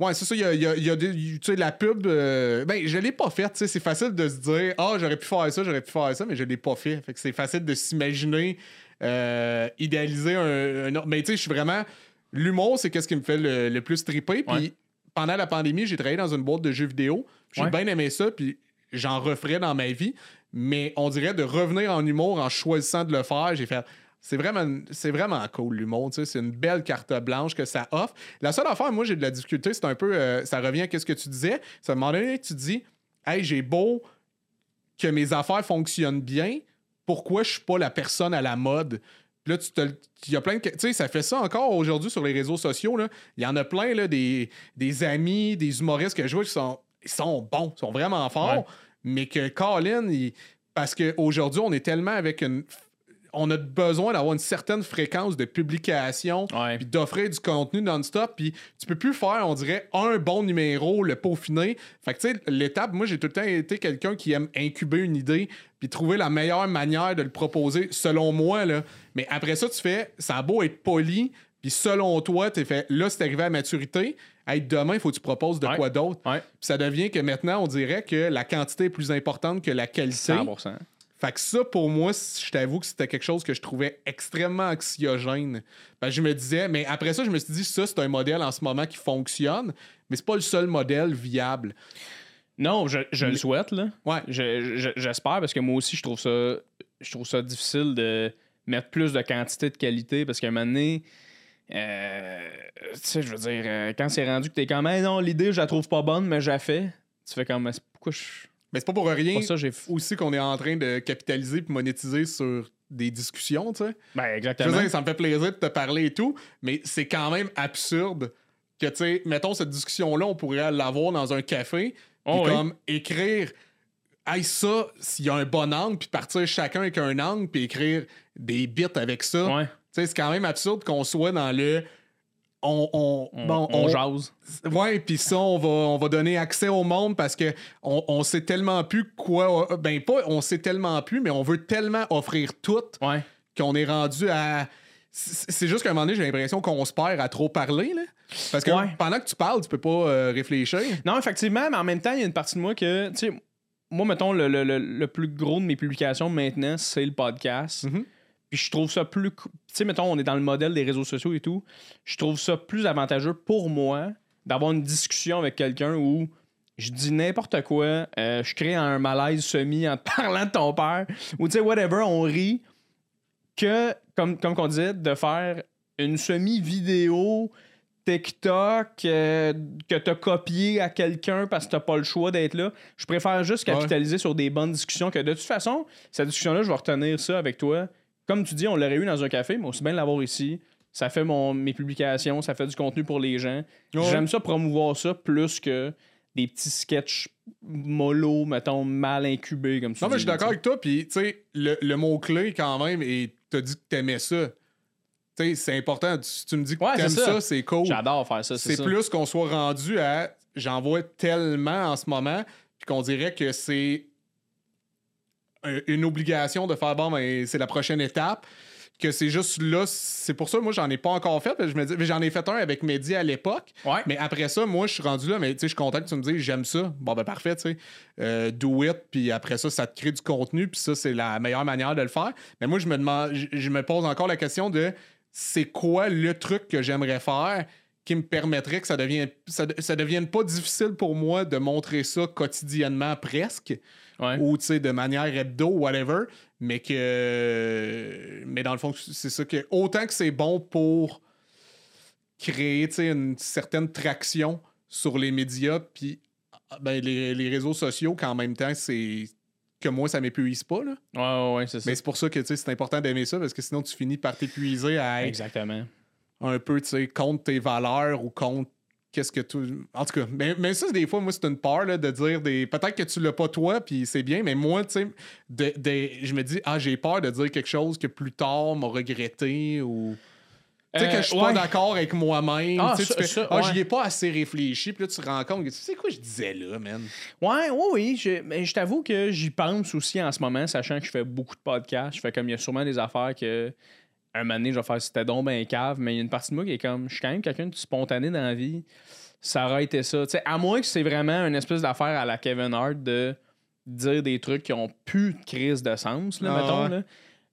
Ouais, c'est ça, il y a, y a- y a des- la pub. euh, Ben, je l'ai pas faite, tu sais. C'est facile de se dire, ah, j'aurais pu faire ça, j'aurais pu faire ça, mais je l'ai pas fait. Fait que c'est facile de s'imaginer, euh, idéaliser un. un autre- Mais tu sais, je suis vraiment. L'humour, c'est qu'est-ce qui me fait le, le plus triper. Puis. Pendant la pandémie, j'ai travaillé dans une boîte de jeux vidéo. J'ai Ouais. bien aimé ça, puis j'en referais dans ma vie. Mais on dirait de revenir en humour en choisissant de le faire, j'ai fait. C'est vraiment, c'est vraiment cool l'humour, tu sais, c'est une belle carte blanche que ça offre. La seule affaire, moi, j'ai de la difficulté, c'est un peu, euh, ça revient à ce que tu disais. C'est à un moment donné, tu dis, hey, j'ai beau que mes affaires fonctionnent bien, pourquoi je suis pas la personne à la mode? Là, tu te, il y a plein de. Tu sais, ça fait ça encore aujourd'hui sur les réseaux sociaux. Là. Il y en a plein, là, des, des amis, des humoristes que je vois qui sont, ils sont bons, sont vraiment forts, Ouais. mais que Colin, il- parce qu'aujourd'hui, on est tellement avec une. On a besoin d'avoir une certaine fréquence de publication, Ouais. puis d'offrir du contenu non-stop, puis tu peux plus faire, on dirait, un bon numéro, le peaufiner. Fait que, tu sais, l'étape, moi, j'ai tout le temps été quelqu'un qui aime incuber une idée, puis trouver la meilleure manière de le proposer, selon moi, là. Mais après ça, tu fais, ça a beau être poli, puis selon toi, tu fait, là, c'est arrivé à maturité, hey, demain, il faut que tu proposes de Ouais. quoi d'autre. Ouais. Puis ça devient que maintenant, on dirait que la quantité est plus importante que la qualité. 100%. Fait que ça, pour moi, je t'avoue que c'était quelque chose que je trouvais extrêmement anxiogène. Ben, je me disais, mais après ça, je me suis dit, ça, c'est un modèle en ce moment qui fonctionne, mais c'est pas le seul modèle viable. Non, je, je le souhaite, là. Ouais. Je- je- J'espère parce que moi aussi, je trouve ça je trouve ça difficile de mettre plus de quantité de qualité parce qu'à un moment donné, euh, tu sais, je veux dire, euh, quand c'est rendu que t'es comme, Hey, non, l'idée, je la trouve pas bonne, mais j'ai fait, tu fais comme, pourquoi je. Mais c'est pas pour rien Pour ça, aussi qu'on est en train de capitaliser et monétiser sur des discussions, tu sais. Ben, Je exactement. veux dire, ça me fait plaisir de te parler et tout, mais c'est quand même absurde que, tu sais, mettons cette discussion-là, on pourrait l'avoir dans un café, Oh oui. comme écrire, hey, ça, s'il y a un bon angle, puis partir chacun avec un angle, puis écrire des bits avec ça. Ouais. C'est quand même absurde qu'on soit dans le. On, on, On, bon, on on- jase. Ouais, puis ça, on va, on va donner accès au monde parce que on, on sait tellement plus quoi. Ben, pas on sait tellement plus, mais on veut tellement offrir tout Ouais. qu'on est rendu à. C'est juste qu'à un moment donné, j'ai l'impression qu'on se perd à trop parler. Là. Parce que pendant que tu parles, tu peux pas euh, réfléchir. Non, effectivement, mais en même temps, il y a une partie de moi que, tu sais, moi, mettons, le, plus gros de mes publications maintenant, c'est le podcast. Mm-hmm. Puis je trouve ça plus. Tu sais, mettons, on est dans le modèle des réseaux sociaux et tout. Je trouve ça plus avantageux pour moi d'avoir une discussion avec quelqu'un où je dis n'importe quoi, euh, je crée un malaise semi en parlant de ton père, ou tu sais, whatever, on rit, que, comme, comme on disait, de faire une semi-vidéo TikTok euh, que t'as copié à quelqu'un parce que t'as pas le choix d'être là. Je préfère juste capitaliser sur des bonnes discussions que de toute façon, cette discussion-là, je vais retenir ça avec toi. Comme tu dis, on l'aurait eu dans un café, mais aussi bien l'avoir ici. Ça fait mon, mes publications, ça fait du contenu pour les gens. J'aime ça promouvoir ça plus que des petits sketchs mollo, mettons, mal incubés comme ça. Non, mais je suis d'accord avec toi. Puis, tu sais, le, le mot-clé quand même, et t'as dit que t'aimais ça c'est important. Tu, tu, me dis que t'aimes ça, c'est cool. J'adore faire ça. C'est plus qu'on soit rendu à j'en vois tellement en ce moment, puis qu'on dirait que c'est une obligation de faire bon, ben, c'est la prochaine étape. Que c'est juste là, c'est pour ça, moi, j'en ai pas encore fait. Je me dis, j'en ai fait un avec Mehdi à l'époque. Mais après ça, moi, je suis rendu là, mais tu sais, je suis content que tu me dises, j'aime ça. Bon, ben, parfait, tu sais. Euh, do it, puis après ça, ça te crée du contenu, puis ça, c'est la meilleure manière de le faire. Mais moi, je me demande, je me pose encore la question de c'est quoi le truc que j'aimerais faire qui me permettrait que ça devienne ça, devienne pas difficile pour moi de montrer ça quotidiennement presque? Ou de manière hebdo whatever mais que mais dans le fond c'est ça que autant que c'est bon pour créer une certaine traction sur les médias puis ben, les, les réseaux sociaux qu'en même temps c'est que moi, ça m'épuise pas. Là. Ouais, ouais, c'est ça. Mais c'est pour ça que c'est important d'aimer ça, parce que sinon, tu finis par t'épuiser à être Exactement. un peu contre tes valeurs ou contre qu'est-ce que tu. En tout cas, mais, mais ça, des fois, moi, c'est une peur là, de dire des. Peut-être que tu l'as pas toi, puis c'est bien, mais moi, tu sais, de, je me dis, ah, j'ai peur de dire quelque chose que plus tard m'a regretté ou. Tu sais, que je suis pas euh, d'accord avec moi-même. Ah, tu fais, ah, j'y ai pas assez réfléchi. Puis là, tu te rends compte que tu sais quoi je disais là, man? Ouais, oui, oui. Je, mais je t'avoue que j'y pense aussi en ce moment, sachant que je fais beaucoup de podcasts. Je fais comme il y a sûrement des affaires que un moment donné, je vais faire c'était donc ben cave, mais il y a une partie de moi qui est comme je suis quand même quelqu'un de spontané dans la vie. Ça aurait été ça. sais à moins que c'est vraiment une espèce d'affaire à la Kevin Hart de dire des trucs qui ont plus de crise de sens, là, ah, mettons. Là.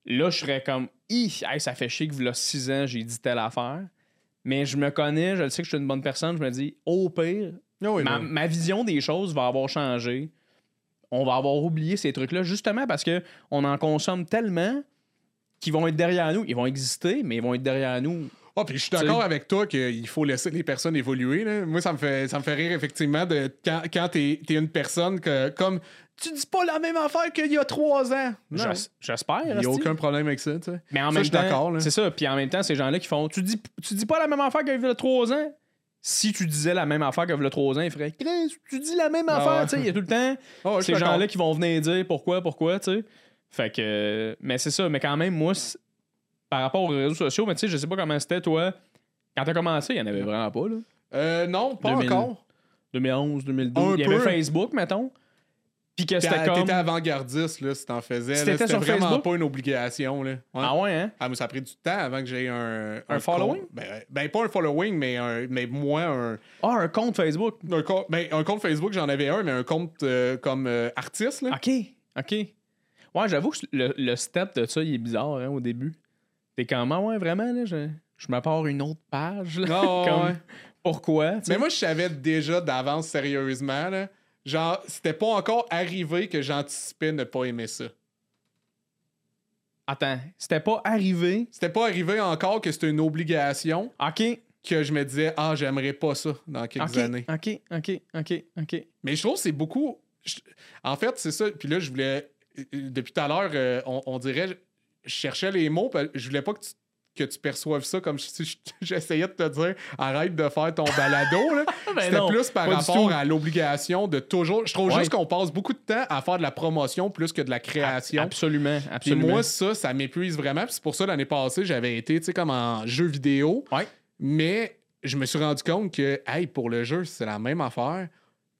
là, je serais comme ça fait chier que, a six ans, j'ai dit telle affaire. Mais je me connais, je sais que je suis une bonne personne. Je me dis, au pire, ah ma, vision des choses va avoir changé. On va avoir oublié ces trucs-là, justement parce qu'on en consomme tellement qu'ils vont être derrière nous. Ils vont exister, mais ils vont être derrière nous. Oh, puis je suis d'accord avec toi qu'il faut laisser les personnes évoluer. Moi, ça me fait, ça me fait rire, effectivement, de quand, quand t'es es une personne que, comme tu dis pas la même affaire qu'il y a trois ans. J'espère. Il n'y a aucun problème avec ça, tu sais. Mais en même temps, c'est ça. Puis en même temps, ces gens-là qui font, tu dis, tu dis pas la même affaire qu'il y a trois ans. Si tu disais la même affaire qu'il y a trois ans, il ferait, tu dis la même ah affaire, tu sais. Il y a tout le temps ah ces gens-là qui vont venir dire pourquoi, pourquoi, tu sais. Fait que, mais c'est ça. Mais quand même, moi, par rapport aux réseaux sociaux, mais tu sais, je sais pas comment c'était, toi. Quand t'as commencé, il y en avait vraiment pas, là. Euh, non, pas encore. 2011, 2012. il y avait Facebook, mettons. Puis que c'était comme. T'étais avant-gardiste, là, si t'en faisais. C'était vraiment pas une obligation, là. Ah ouais, hein? Ah, mais ça a pris du temps avant que j'ai un. Un, following? Ben, ben, pas un following, mais, un, mais moi, un. Ah, un compte Facebook? Un, compte, ben, un compte Facebook, j'en avais un, mais un compte euh, comme euh, artiste, là. OK, OK. Ouais, j'avoue que le, le, step de ça, il est bizarre, hein, au début. T'es comme, ah ouais, vraiment, là, je, je pars une autre page, là. Non, ah, ouais. Pourquoi? Mais moi, je savais déjà d'avance, sérieusement, là Genre, c'était pas encore arrivé que j'anticipais ne pas aimer ça. Attends, c'était pas arrivé? C'était pas arrivé encore que c'était une obligation. OK. Que je me disais, ah, j'aimerais pas ça dans quelques années. OK, OK, OK, OK. Mais je trouve que c'est beaucoup. En fait, c'est ça. Puis là, je voulais. Depuis tout à l'heure, euh, on, on, dirait. Je cherchais les mots. Je voulais pas que tu que tu perçoives ça comme si j'essayais de te dire arrête de faire ton balado. Ben C'était plus par rapport à l'obligation de toujours. Je trouve juste qu'on passe beaucoup de temps à faire de la promotion plus que de la création. Absolument. absolument. moi, ça, ça m'épuise vraiment. C'est pour ça l'année passée, j'avais été comme en jeu vidéo. Ouais. Mais je me suis rendu compte que, hey, pour le jeu, c'est la même affaire.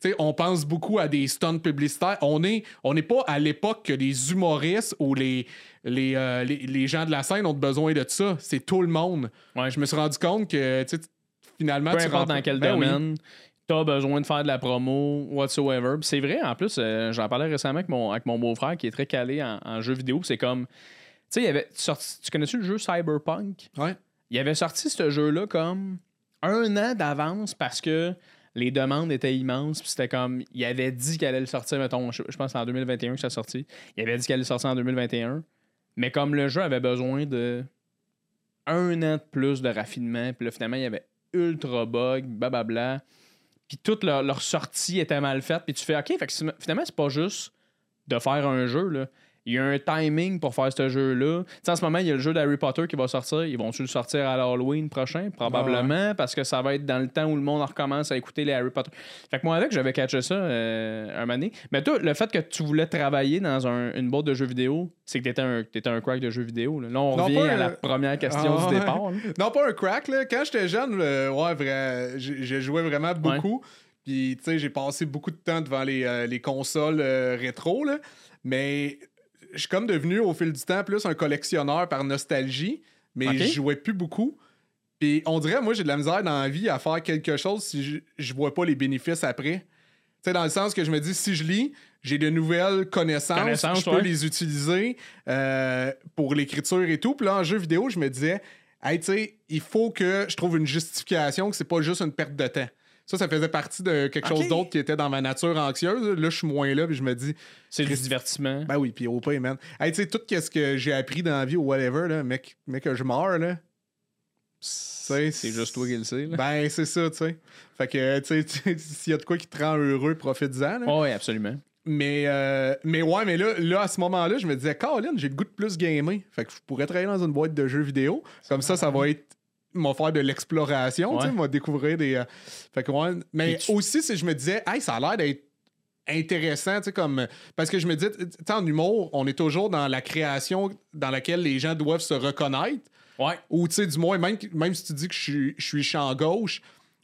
Sais, on pense beaucoup à des stunts publicitaires. On n'est on est pas à l'époque que les humoristes ou les, les, euh, les, les gens de la scène ont besoin de ça. C'est tout le monde. Ouais. Je me suis rendu compte que tu finalement, Peu tu importe rentres- dans quel Ben oui. domaine, t'as besoin de faire de la promo, whatsoever. C'est vrai, en plus, euh, j'en parlais récemment avec mon, avec mon beau-frère qui est très calé en, en jeux vidéo. C'est comme. Tu sais, il y avait sorti. Tu connais-tu le jeu Cyberpunk? Ouais. Il avait sorti ce jeu-là comme un an d'avance parce que les demandes étaient immenses. Puis c'était comme. Il avait dit qu'elle allait le sortir, mettons, je, pense en 2021 que ça sorti. Il avait dit qu'elle allait le sortir en 2021. Mais comme le jeu avait besoin de un an de plus de raffinement, puis là, finalement, il y avait ultra bug, blablabla. Puis toute leur, sortie était mal faite. Puis tu fais, OK, fait que finalement, c'est pas juste de faire un jeu, là. Il y a un timing pour faire ce jeu-là. Tu en ce moment, il y a le jeu d'Harry Potter qui va sortir. Ils vont-tu le sortir à l'Halloween prochain? Probablement, parce que ça va être dans le temps où le monde recommence à écouter les Harry Potter. Fait que moi, avec, j'avais catché ça euh, un moment donné. Mais toi, le fait que tu voulais travailler dans un- une boîte de jeux vidéo, c'est que t'étais un, t'étais un crack de jeux vidéo. Là, Là, on Non, revient à un- la première question Ah, du ouais. départ. là. Non, pas un crack, là. Quand j'étais jeune, euh, ouais, vrai, j'ai j'ai joué vraiment beaucoup. Puis, tu sais, j'ai passé beaucoup de temps devant les, euh, les consoles euh, rétro, là. Mais je suis comme devenu, au fil du temps, plus un collectionneur par nostalgie. Mais Ok. je jouais plus beaucoup. Puis, on dirait, moi, j'ai de la misère dans la vie à faire quelque chose si je, je vois pas les bénéfices après. Tu sais, dans le sens que je me dis, si je lis, j'ai de nouvelles connaissances, Connaissances, je peux ouais. les utiliser euh, pour l'écriture et tout. Puis là, en jeu vidéo, je me disais, hey, tu sais, il faut que je trouve une justification que c'est pas juste une perte de temps. Ça, ça faisait partie de quelque chose d'autre qui était dans ma nature anxieuse. Là, je suis moins là, puis je me dis, C'est du divertissement. ben oui, puis au pire, man. Hey, tu sais, tout ce que j'ai appris dans la vie ou whatever, là, mec, mec, que je meurs, là. C'est C'est juste toi qui le sais. là. Ben, c'est ça, tu sais. Fait que, tu sais, s'il y a de quoi qui te rend heureux, profite-en. là. oui, absolument. Mais, euh, mais ouais, mais là, là à ce moment-là, je me disais, Colin, j'ai le goût de plus gamer. Fait que je pourrais travailler dans une boîte de jeux vidéo. Comme ça, ça va être. M'a faire de l'exploration, tu sais, Ouais. m'a découvrir des. euh, Fait que ouais. Mais tu- aussi, si je me disais, hey, ça a l'air d'être intéressant, tu sais, comme. Parce que je me dis, tu sais, en humour, on est toujours dans la création dans laquelle les gens doivent se reconnaître. Ouais. Ou, tu sais, du moins, même, même si tu dis que je suis, je suis champ gauche,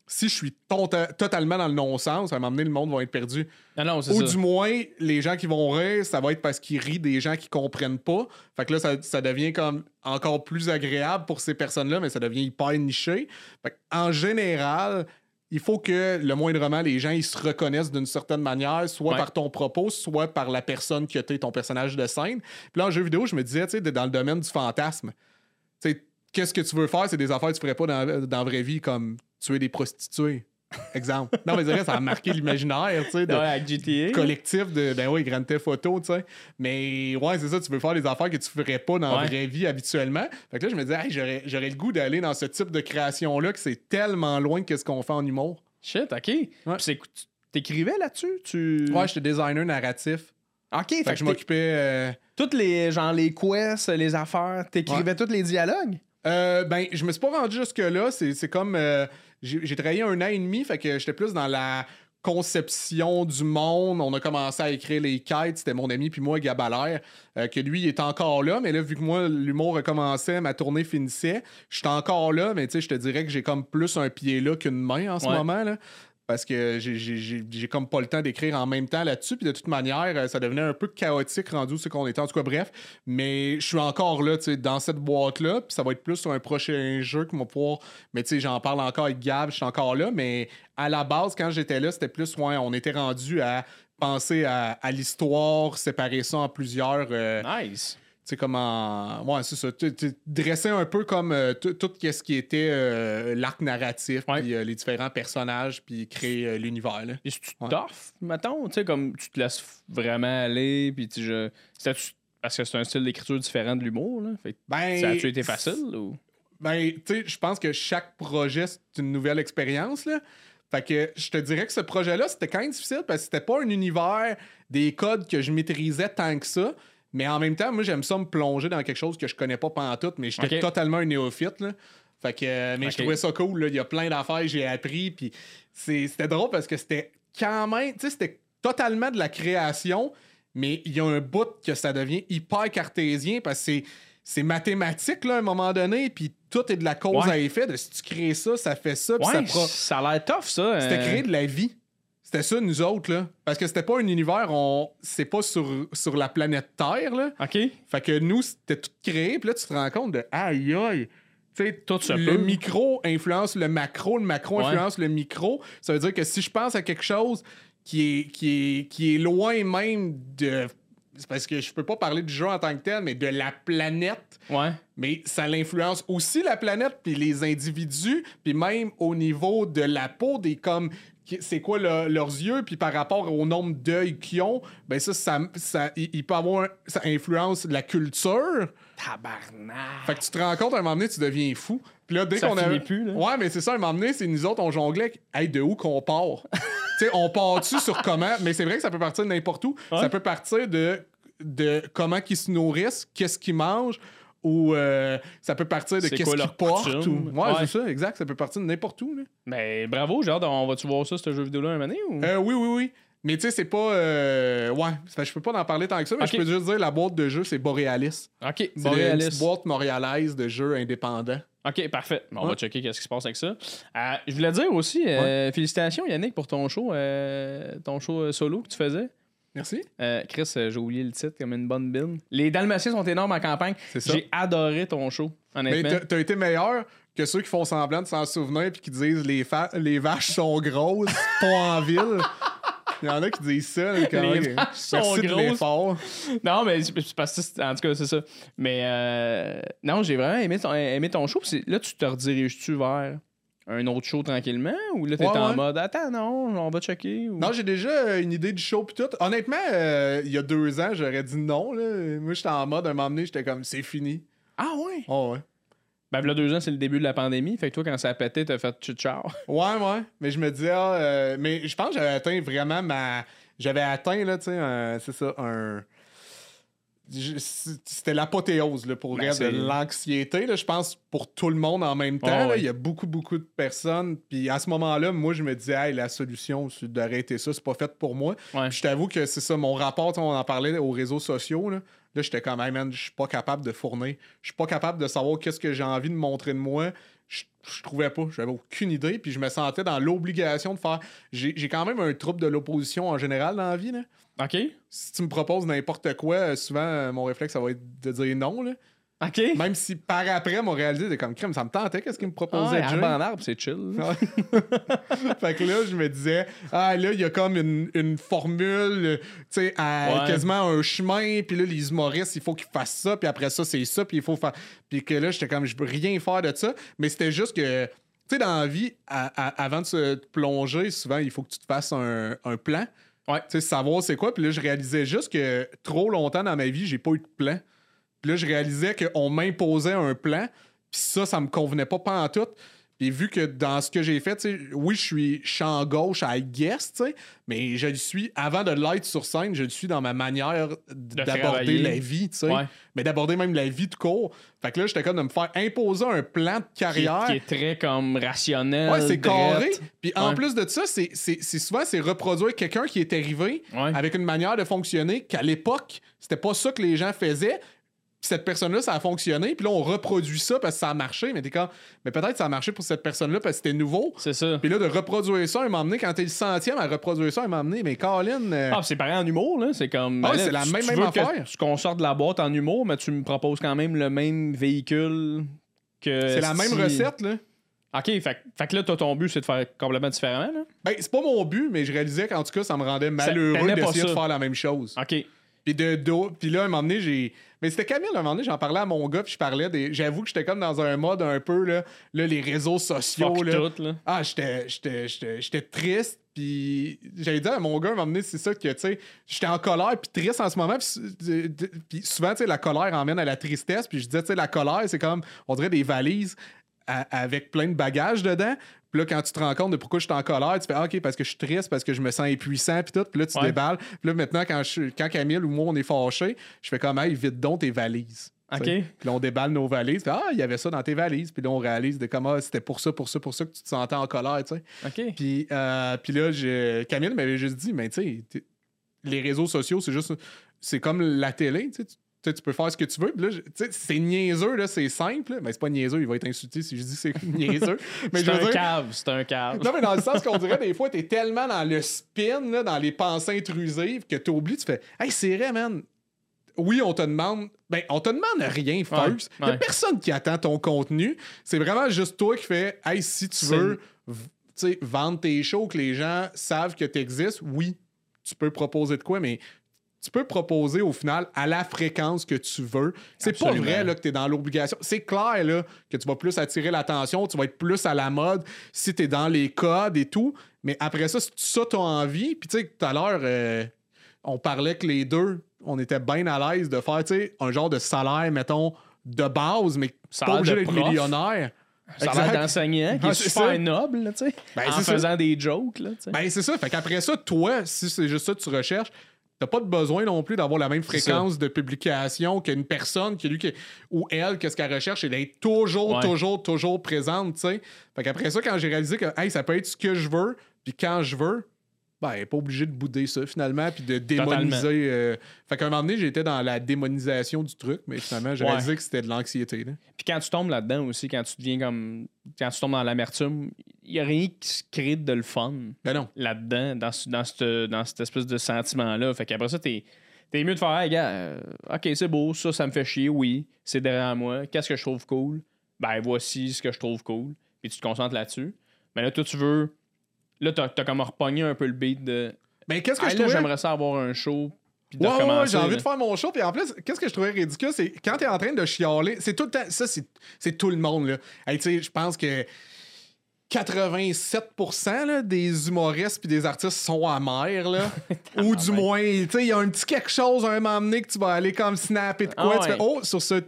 si je suis tota- totalement dans le non-sens, à un moment donné, le monde va être perdu. Non, non, c'est Ou ça. du moins, les gens qui vont rire, ça va être parce qu'ils rient des gens qui comprennent pas. Fait que là, ça, ça devient comme encore plus agréable pour ces personnes-là, mais ça devient hyper niché. Fait que, en général, il faut que le moindrement les gens ils se reconnaissent d'une certaine manière, soit Ouais. par ton propos, soit par la personne que tu es, ton personnage de scène. Puis là, en jeu vidéo, je me disais, tu sais, dans le domaine du fantasme, tu sais, qu'est-ce que tu veux faire? C'est des affaires que tu ferais pas dans, dans la vraie vie, comme tuer des prostituées. Exemple. Non, mais c'est vrai, ça a marqué l'imaginaire, tu sais, de- Ouais, avec GTA. collectif de ben oui, Grand Theft Auto, tu sais. Mais ouais, c'est ça, tu veux faire des affaires que tu ferais pas dans la Ouais. vraie vie habituellement. Fait que là, je me disais, hey, j'aurais, j'aurais le goût d'aller dans ce type de création-là que c'est tellement loin de ce qu'on fait en humour. Shit, OK. Puis c'est- tu T'écrivais là-dessus? Tu... Ouais, j'étais designer narratif. OK, Fait, fait, que je m'occupais. euh, toutes les, genre, les quests, les affaires, t'écrivais tous les dialogues? Euh, ben, je me suis pas rendu jusque-là. C'est, c'est comme. euh, j'ai, travaillé un an et demi, fait que j'étais plus dans la conception du monde. On a commencé à écrire les quêtes. C'était mon ami puis moi, Gabalère, euh, que lui il est encore là. Mais là, vu que moi, l'humour recommençait, ma tournée finissait, j'étais encore là, mais tu sais, je te dirais que j'ai comme plus un pied là qu'une main en ce Ouais. moment. Là. Parce que j'ai, comme pas le temps d'écrire en même temps là-dessus. Puis de toute manière, euh, ça devenait un peu chaotique rendu c'est qu'on était. En tout cas, bref. Mais je suis encore là, tu sais, dans cette boîte-là. Puis ça va être plus sur un prochain jeu qu'on va pouvoir. Mais tu sais, j'en parle encore avec Gab, je suis encore là. Mais à la base, quand j'étais là, c'était plus, ouais, on était rendu à penser à, à l'histoire, séparer ça en plusieurs. euh, Nice. Tu sais, comme en. Ouais, c'est ça. Dresser un peu comme euh, tout ce qui était euh, l'arc narratif, puis euh, les différents personnages, puis créer l'univers. Et si tu Ouais. mettons, tu sais, comme tu te laisses vraiment aller, puis tu je... Parce que c'est un style d'écriture différent de l'humour, là. Fait que Ben, ça a-tu été facile, ou... Ben, tu sais, je pense que chaque projet, c'est une nouvelle expérience, là. Fait que je te dirais que ce projet-là, c'était quand même difficile parce que c'était pas un univers, des codes que je maîtrisais tant que ça. Mais en même temps, moi, j'aime ça me plonger dans quelque chose que je connais pas tout mais j'étais totalement un néophyte, là. Fait que, euh, mais je trouvais ça cool, là. Il y a plein d'affaires que j'ai appris, puis c'est- c'était drôle parce que c'était quand même, tu sais, c'était totalement de la création, mais il y a un bout que ça devient hyper cartésien parce que c'est c'est mathématique là, à un moment donné, puis tout est de la cause Ouais. à effet. De si tu crées ça, ça fait ça, puis Ouais, ça pro- ça a l'air tough, ça. C'était euh, créer de la vie. C'était ça, nous autres, là. Parce que c'était pas un univers, on... c'est pas sur, sur la planète Terre, là. OK. Fait que nous, c'était tout créé, puis là, tu te rends compte de aïe aïe. Tu sais, Tout se le peut. micro influence le macro, le macro Ouais. influence le micro. Ça veut dire que si je pense à quelque chose qui est, qui est, qui est loin même de. C'est parce que je peux pas parler du jeu en tant que tel, mais de la planète. Ouais. Mais ça l'influence aussi la planète, puis les individus, puis même au niveau de la peau, des comme. C'est quoi le- leurs yeux, puis par rapport au nombre d'œils qu'ils ont, ben ça, ça, ça- il, il peut avoir. un- ça influence la culture. Tabarnak. Fait que tu te rends compte, à un moment donné, tu deviens fou. Puis là, dès Ça qu'on a. plus, là. Ouais, mais c'est ça, à un moment donné, c'est nous autres, on jonglait. Hey, de où qu'on part? tu sais, on part-tu sur comment? Mais c'est vrai que ça peut partir de n'importe où. Ouais. Ça peut partir de, de comment qu'ils se nourrissent, qu'est-ce qu'ils mangent, ou euh, ça peut partir de qu'est-ce qu'ils portent. Ou... Ouais, Ouais. c'est ça, exact. Ça peut partir de n'importe où. Là. Ben, bravo, hâte. On va-tu voir ça, ce jeu vidéo-là, un moment donné, ou? Euh, oui, oui, oui. Mais tu sais, c'est pas. euh, Ouais, je peux pas en parler tant que ça, mais je peux juste dire la boîte de jeu, c'est Borealis. OK, C'est une Borealis. boîte montréalaise de jeux indépendants. OK, parfait. Bon, On Ouais. va checker qu'est-ce qui se passe avec ça. Je voulais dire aussi, félicitations Yannick pour ton show, ton show solo que tu faisais. Merci. Euh, Chris, euh, j'ai oublié le titre comme une bonne bine. Les Dalmatiens sont énormes en campagne. J'ai adoré ton show, Mais honnêtement. t'as- t'as été meilleur que ceux qui font semblant de s'en souvenir puis qui disent les, fa- les vaches sont grosses, pas en ville. Il y en a qui disent ça. là, quand Les vaches sont Merci de grosses. l'effort. Non, mais c'est c'est parce que, c'est- en tout cas, c'est ça. Mais euh, non, j'ai vraiment aimé ton, aimé ton show. Là, tu te rediriges-tu vers un autre show tranquillement ou là, t'es Ouais, en ouais. mode attends, non, on va checker ou... Non, j'ai déjà une idée du show pis tout. Honnêtement, euh, il y a deux ans, j'aurais dit non. Là. Moi, j'étais en mode, à un moment donné, j'étais comme, c'est fini. Ah ouais? Oh, ouais. Ben, là, deux ans, c'est le début de la pandémie. Fait que toi, quand ça a pété, t'as fait ciao. Ouais, ouais. Mais je me disais, ah, euh, mais je pense que j'avais atteint vraiment ma. J'avais atteint, là, tu sais, c'est ça, un. C'était l'apothéose pour Ben, de l'anxiété. Je pense pour tout le monde en même temps. Là. Il y a beaucoup, beaucoup de personnes. Puis à ce moment-là, moi, je me disais, hey, la solution, c'est d'arrêter ça. C'est pas fait pour moi. Ouais. Puis je t'avoue que c'est ça, mon rapport, on en parlait aux réseaux sociaux. Là, là j'étais comme, hey, man, je suis pas capable de fournir. Je suis pas capable de savoir qu'est-ce que j'ai envie de montrer de moi. Je, je trouvais pas, j'avais aucune idée, puis je me sentais dans l'obligation de faire. J'ai j'ai quand même un trouble de l'opposition en général dans la vie. Là. OK? Si tu me proposes n'importe quoi, euh, souvent, euh, mon réflexe, ça va être de dire non. Là. OK? Même si par après, mon réalisé, c'est comme crème, ça me tentait, qu'est-ce qu'il me Ah, proposait? Ouais, arbre en arbre, c'est chill. fait que là, je me disais, ah là, il y a comme une, une formule, euh, tu sais, Ouais. quasiment un chemin, puis là, les humoristes, il faut qu'ils fassent ça, puis après ça, c'est ça, puis il faut faire. Puis que là, j'étais comme, je peux rien faire de ça, mais c'était juste que, tu sais, dans la vie, à- à- avant de se plonger, souvent, il faut que tu te fasses un, un plan. Ouais. Tu sais, savoir c'est quoi, puis là, je réalisais juste que trop longtemps dans ma vie, j'ai pas eu de plan. Puis là, je réalisais qu'on m'imposait un plan, puis ça, ça me convenait pas pantoute. Puis vu que dans ce que j'ai fait, oui, je suis champ gauche à guest, tu sais, mais je le suis, avant de l'être sur scène, je le suis dans ma manière d'aborder la vie. Ouais. Mais d'aborder même la vie de court. Fait que là, j'étais comme de me faire imposer un plan de Qui, carrière. qui est très comme rationnel. Ouais, c'est carré. Puis en Ouais. plus de ça, c'est c'est- c'est souvent c'est reproduire quelqu'un qui est arrivé Ouais. avec une manière de fonctionner qu'à l'époque, c'était pas ça que les gens faisaient. Cette personne-là, ça a fonctionné. Puis là, on reproduit ça parce que ça a marché. Mais t'es comme, mais peut-être ça a marché pour cette personne-là parce que c'était nouveau. C'est ça. Puis là, de reproduire ça, un moment donné, quand t'es le centième à reproduire ça, un moment donné, mais Colin. euh, Ah, c'est pareil en humour, là. C'est comme. Ah ben c'est la tu- même- tu même affaire. tu- qu'on sorte de la boîte en humour, mais tu me proposes quand même le même véhicule que. c'est la même recette, là. OK, fait, fait que là, toi, ton but, c'est de faire complètement différemment, là. Ben, c'est pas mon but, mais je réalisais qu'en tout cas, ça me rendait malheureux d'essayer de faire la même chose. OK. Puis de dos. Puis là, un moment donné, j'ai. Mais c'était Camille, un moment donné, j'en parlais à mon gars, puis je parlais des. J'avoue que j'étais comme dans un mode un peu, là, là les réseaux sociaux, Fuck là. tout, là. Ah, j'étais, j'étais, j'étais, j'étais triste, puis j'avais dit à mon gars, à un moment donné, c'est ça que, tu sais, j'étais en colère, puis triste en ce moment, puis, de- puis souvent, tu sais, la colère emmène à la tristesse, puis je disais, tu sais, la colère, c'est comme, on dirait des valises à- avec plein de bagages dedans. Puis là, quand tu te rends compte de pourquoi je suis en colère, tu fais, ah, OK, parce que je suis triste, parce que je me sens impuissant, puis tout. Puis là, tu Ouais. déballes. Puis là, maintenant, quand, je, quand Camille ou moi, on est fâchés, je fais comme, hey, vite donc tes valises. OK. Puis là, on déballe nos valises. Puis, ah, il y avait ça dans tes valises. Puis là, on réalise de comment c'était pour ça, pour ça, pour ça que tu te sentais en colère, tu sais. OK. Puis, euh, puis là, je- Camille m'avait juste dit, mais tu sais, les réseaux sociaux, c'est juste. C'est comme la télé, tu sais. Tu tu peux faire ce que tu veux. Puis là, c'est niaiseux, là, c'est simple. Mais c'est pas niaiseux, il va être insulté si je dis que c'est niaiseux. mais C'est je veux un dire- cave, c'est un cave. non, mais dans le sens qu'on dirait, des fois, t'es tellement dans le spin, là, dans les pensées intrusives, que t'oublies, tu fais Hey, c'est vrai, man. Oui, on te demande. Ben, on te demande rien, first. Ouais, Y a ouais. personne qui attend ton contenu. C'est vraiment juste toi qui fais Hey, si tu veux vendre tes shows, que les gens savent que tu existes, oui, tu peux proposer de quoi, mais tu peux proposer au final à la fréquence que tu veux. C'est pas vrai là, que tu es dans l'obligation. C'est clair là, que tu vas plus attirer l'attention, tu vas être plus à la mode si tu es dans les codes et tout. Mais après ça, si ça, tu as envie. Puis tu sais, tout à l'heure, euh, on parlait que les deux, on était bien à l'aise de faire un genre de salaire, mettons, de base, mais a pas obligé d'être millionnaire. Ça a l'air Exact. d'enseignant, qui Ah, est super ça. noble, tu sais, Ben, en ça. faisant des jokes, là, tu sais. Ben, c'est ça. Fait qu'après ça, toi, si c'est juste ça que tu recherches, t'as pas de besoin non plus d'avoir la même fréquence de publication qu'une personne qui, lui, qui- ou elle, qu'est-ce qu'elle recherche, et d'être toujours, Ouais. toujours, toujours présente, tu sais. Fait qu'après ça, quand j'ai réalisé que, hey, ça peut être ce que je veux, puis quand je veux, ben, elle pas obligé de bouder ça, finalement, puis de démoniser. euh, Fait qu'à un moment donné, j'étais dans la démonisation du truc, mais finalement, Ouais. réalisé que c'était de l'anxiété. Puis quand tu tombes là-dedans aussi, quand tu deviens comme. Quand tu tombes dans l'amertume, il n'y a rien qui se crée de le fun Ben là-dedans, dans, ce- dans, cette, dans cette espèce de sentiment-là. Fait qu'après ça, t'es. T'es mieux de faire, hey, gars, euh, ok, c'est beau, ça, ça me fait chier, oui, c'est derrière moi. Qu'est-ce que je trouve cool? Ben, voici ce que je trouve cool. Puis tu te concentres là-dessus. Mais là, toi, tu veux. Là, t'as as comme repogné un peu le beat de. Ben, qu'est-ce que Ah, je là, trouvais- j'aimerais ça avoir un show. Puis de Ouais, ouais, j'ai envie là. de faire mon show. Puis en plus, qu'est-ce que je trouvais ridicule, c'est quand t'es en train de chialer, c'est tout le temps. Ça, c'est, c'est tout le monde, là. Hey, tu sais, je pense que 87% là, des humoristes puis des artistes sont amers, là. Ou du moins, tu sais, il y a un petit quelque chose à un moment donné que tu vas aller comme snapper de quoi. Ah tu ouais. fais, oh, sur ce. Tu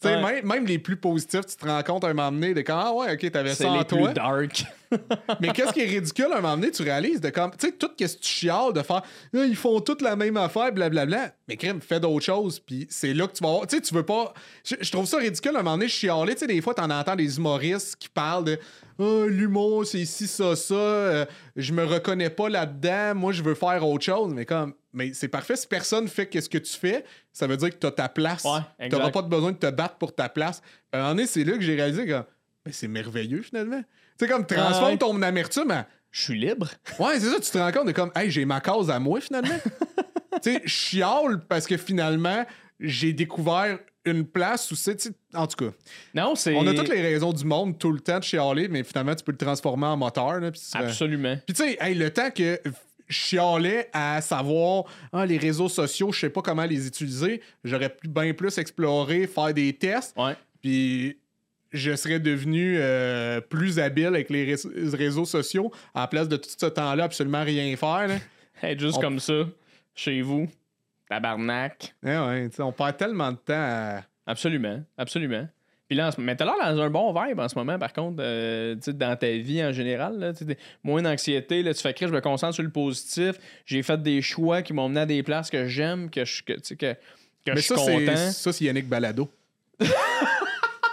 sais, Ouais. même, même les plus positifs, tu te rends compte à un moment donné de quand, ah ouais, ok, t'avais ça en les toi. plus dark. Mais qu'est-ce qui est ridicule à un moment donné, tu réalises de comme, tu sais, tout ce que tu chiales de faire, ils font toutes la même affaire, blablabla. Mais crème, fais d'autres choses, puis c'est là que tu vas voir. Tu sais, tu veux pas. Je, je trouve ça ridicule à un moment donné, chialer. Tu sais, des fois, t'en entends des humoristes qui parlent de, ah, l'humour, c'est ici, ça, ça, euh, je me reconnais pas là-dedans, moi, je veux faire autre chose. Mais comme, mais c'est parfait, si personne fait qu'est-ce que tu fais, ça veut dire que t'as ta place. Ouais, exact. T'auras pas besoin de te battre pour ta place. À un moment donné, c'est là que j'ai réalisé que, mais c'est merveilleux, finalement. Tu sais, comme, transforme ouais. ton amertume en. Je suis libre. Ouais, c'est ça, tu te rends compte de comme, hey, j'ai ma cause à moi finalement. tu sais, je chiale parce que finalement, j'ai découvert une place où c'est, en tout cas, Non, c'est. on a toutes les raisons du monde tout le temps de chialer, mais finalement, tu peux le transformer en moteur. Là, Absolument. puis tu sais, hey, le temps que je chialais à savoir ah, les réseaux sociaux, je sais pas comment les utiliser, j'aurais pu bien plus explorer, faire des tests, Ouais. puis je serais devenu euh, plus habile avec les ré- réseaux sociaux à la place de tout ce temps-là absolument rien faire. Là. Juste On- comme ça, chez vous. Tabarnak. Eh ouais, on perd tellement de temps à. Absolument. Absolument. Puis là, mais t'as l'air dans un bon vibe en ce moment, par contre, euh, tu sais, dans ta vie en général. Là, moins d'anxiété. Là, tu fais que je me concentre sur le positif. J'ai fait des choix qui m'ont mené à des places que j'aime, que je, que, tu sais, que, que Mais je suis content. ça, c'est Yannick Balado.